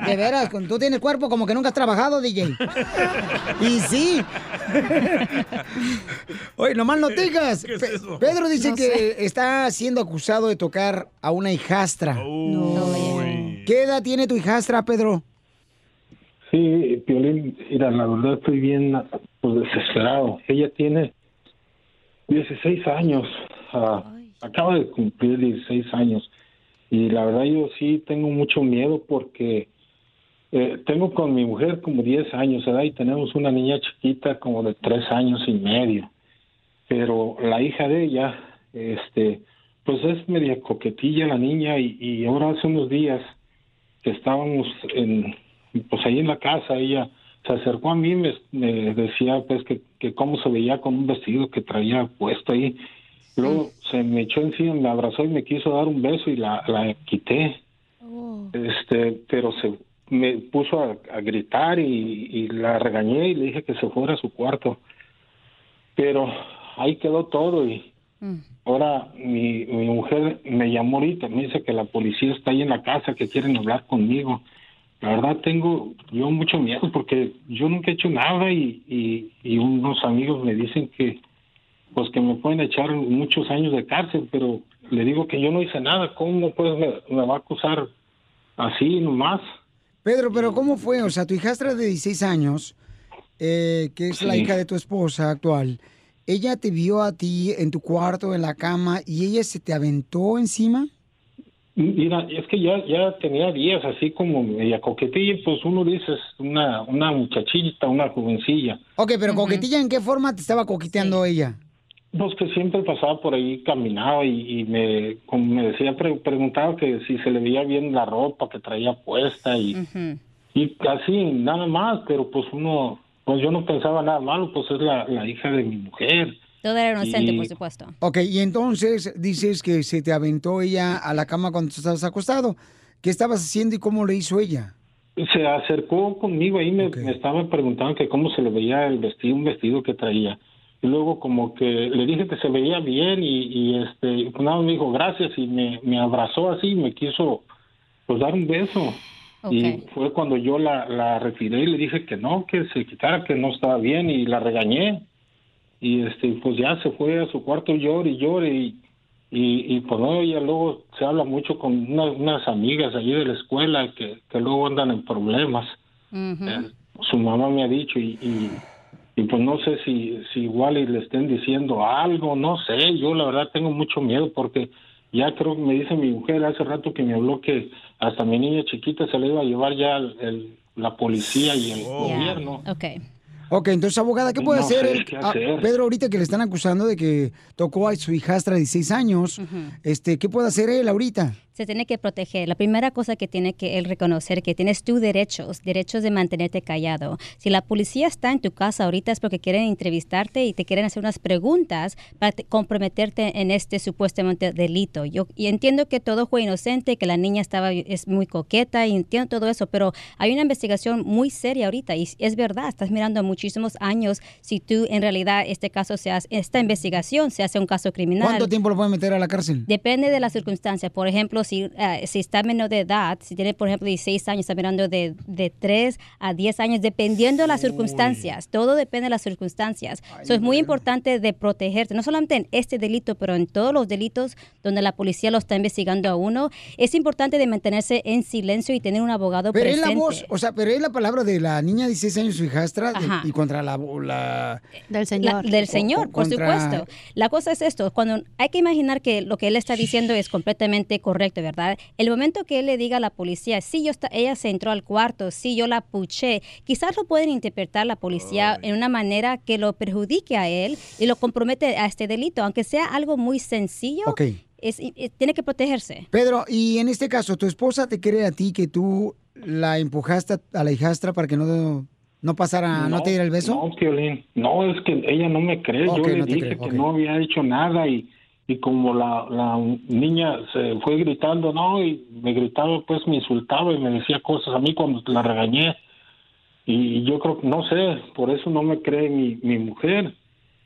De veras, tú tienes cuerpo como que nunca has trabajado, DJ. Y sí. Oye, nomás no digas. ¿Qué es? Pedro dice No que sé. está siendo acusado de tocar a una hijastra. ¿Qué edad tiene tu hijastra, Pedro? Sí, Piolín, mira, la verdad estoy bien pues, desesperado. Ella tiene 16 años, ah, acaba de cumplir 16 años. Y la verdad yo sí tengo mucho miedo porque eh, tengo con mi mujer como 10 años, ¿verdad? Y tenemos una niña chiquita como de 3 años y medio. Pero la hija de ella, este, pues es media coquetilla la niña y, y ahora hace unos días que estábamos en, pues ahí en la casa, ella se acercó a mí, me, me decía pues que, que cómo se veía con un vestido que traía puesto ahí. Luego se me echó encima, me abrazó y me quiso dar un beso y la, la quité. Este, pero se me puso a, a gritar y, y la regañé y le dije que se fuera a su cuarto. Pero ahí quedó todo y ahora mi, mi mujer me llamó ahorita, me dice que la policía está ahí en la casa, que quieren hablar conmigo. La verdad tengo yo mucho miedo porque yo nunca he hecho nada y, y, y unos amigos me dicen que pues que me pueden echar muchos años de cárcel, pero le digo que yo no hice nada, ¿cómo pues me, me va a acusar así nomás? Pedro, pero ¿cómo fue? O sea, tu hijastra de 16 años, eh, que es la hija de tu esposa actual, ella te vio a ti en tu cuarto, en la cama, y ella se te aventó encima. Mira, es que ya ya tenía días así como media coquetilla, pues uno dice es una, una muchachita, una jovencilla. Ok, pero coquetilla, ¿en qué forma te estaba coqueteando ella? Pues que siempre pasaba por ahí, caminaba y, y me, como me decía, pre- preguntaba que si se le veía bien la ropa que traía puesta y, y así, nada más, pero pues uno, pues yo no pensaba nada malo, pues es la, la hija de mi mujer. Todo era inocente, Y- por supuesto. Ok, y entonces dices que se te aventó ella a la cama cuando tú estabas acostado. ¿Qué estabas haciendo y cómo le hizo ella? Se acercó conmigo ahí, me, me estaba preguntando que cómo se le veía el vestido, un vestido que traía. Y luego como que le dije que se veía bien y, y este, pues nada, me dijo gracias y me, me abrazó así y me quiso pues dar un beso. Y fue cuando yo la, la retiré y le dije que no, que se quitara, que no estaba bien y la regañé. Y este, pues ya se fue a su cuarto llore y llore y, y, y pues no, ella luego se habla mucho con una- unas amigas allí de la escuela que, que luego andan en problemas. Eh, su mamá me ha dicho y, y, y pues no sé si, si igual y le estén diciendo algo, no sé, yo la verdad tengo mucho miedo porque ya creo que me dice mi mujer hace rato que me habló que hasta mi niña chiquita se le iba a llevar ya el- el- la policía y el gobierno. Ok. Ok, entonces, abogada, ¿qué puede No hacer, el- qué a- hacer. Pedro ahorita que le están acusando de que tocó a su hijastra de 16 años? este, ¿Qué puede hacer él ahorita? Se tiene que proteger. La primera cosa que tiene que él reconocer que tienes tus derechos, derechos de mantenerte callado. Si la policía está en tu casa ahorita es porque quieren entrevistarte y te quieren hacer unas preguntas para te- comprometerte en este supuestamente delito. Yo y entiendo que todo fue inocente, que la niña estaba es muy coqueta y entiendo todo eso, pero hay una investigación muy seria ahorita y es verdad, estás mirando muchísimos años si tú en realidad este caso se hace, esta investigación se hace un caso criminal. ¿Cuánto tiempo lo pueden meter a la cárcel? Depende de las circunstancias. Por ejemplo, si, eh, si está menor de edad, si tiene, por ejemplo, 16 años, está mirando de, de 3 a 10 años, dependiendo de las circunstancias. Todo depende de las circunstancias. Eso es muy importante de protegerte, no solamente en este delito, pero en todos los delitos donde la policía lo está investigando a uno. Es importante de mantenerse en silencio y tener un abogado Pero es presente. la voz, o sea, pero es la palabra de la niña de 16 años, su hijastra, de- y contra la... la Del La- del O- Señor, o por contra- supuesto. La cosa es esto, cuando hay que imaginar que lo que él está diciendo es completamente correcto corte, ¿verdad? El momento que él le diga a la policía, sí, yo está, ella se entró al cuarto, sí, yo la puché, quizás lo pueden interpretar la policía en una manera que lo perjudique a él y lo compromete a este delito, aunque sea algo muy sencillo. Es- es- tiene que protegerse. Pedro, y en este caso, ¿tu esposa te cree a ti que tú la empujaste a la hijastra para que no, no pasara, no, te diera el beso? No, Piolín. No, es que ella no me cree. Yo le no dije cree, que no había hecho nada y, y como la, la niña se fue gritando, no, y me gritaba, pues me insultaba y me decía cosas a mí cuando la regañé. Y yo creo no sé, por eso no me cree mi, mi mujer.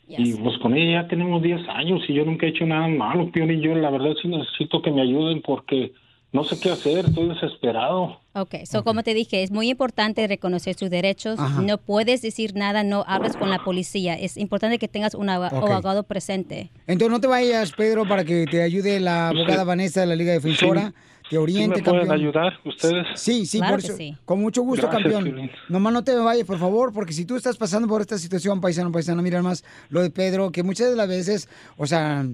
Y pues con ella ya tenemos 10 años y yo nunca he hecho nada malo, Piolín. Yo la verdad sí necesito que me ayuden porque no sé qué hacer, estoy desesperado. Ok, so como te dije, es muy importante reconocer sus derechos. Ajá. No puedes decir nada, no hables con la policía. Es importante que tengas un abogado presente. Entonces no te vayas, Pedro, para que te ayude la abogada Sí. Vanessa de la Liga Defensora. Sí. Te oriente, ¿Sí me pueden campeón. ayudar ustedes? Sí, sí, Claro por eso. sí. Con mucho gusto, Gracias, campeón. Piolín. Nomás no te vayas, por favor, porque si tú estás pasando por esta situación, paisano, paisano, mira más lo de Pedro, que muchas de las veces, o sea,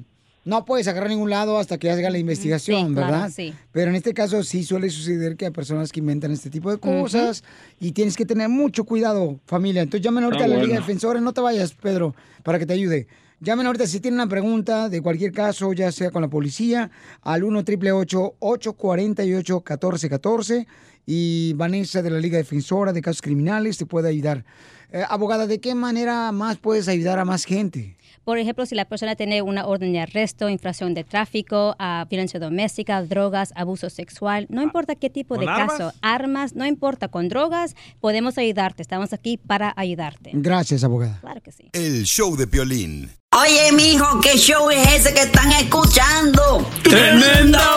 no puedes agarrar a ningún lado hasta que haga la investigación, Sí, claro, ¿verdad? sí. Pero en este caso sí suele suceder que hay personas que inventan este tipo de cosas y tienes que tener mucho cuidado, familia. Entonces llamen ahorita Ah, a la Liga. Defensora, no te vayas, Pedro, para que te ayude. Llamen ahorita si tienen una pregunta de cualquier caso, ya sea con la policía, al 1 888 848 1414 y Vanessa de la Liga Defensora de Casos Criminales te puede ayudar. Eh, abogada, ¿de qué manera más puedes ayudar a más gente? Por ejemplo, si la persona tiene una orden de arresto, infracción de tráfico, ah, violencia doméstica, drogas, abuso sexual, no importa qué tipo ¿Con de armas? caso, armas, no importa, con drogas, podemos ayudarte. Estamos aquí para ayudarte. Gracias, abogada. Claro que sí. El show de Piolín. Oye, mijo, ¿qué show es ese que están escuchando? ¡Tremenda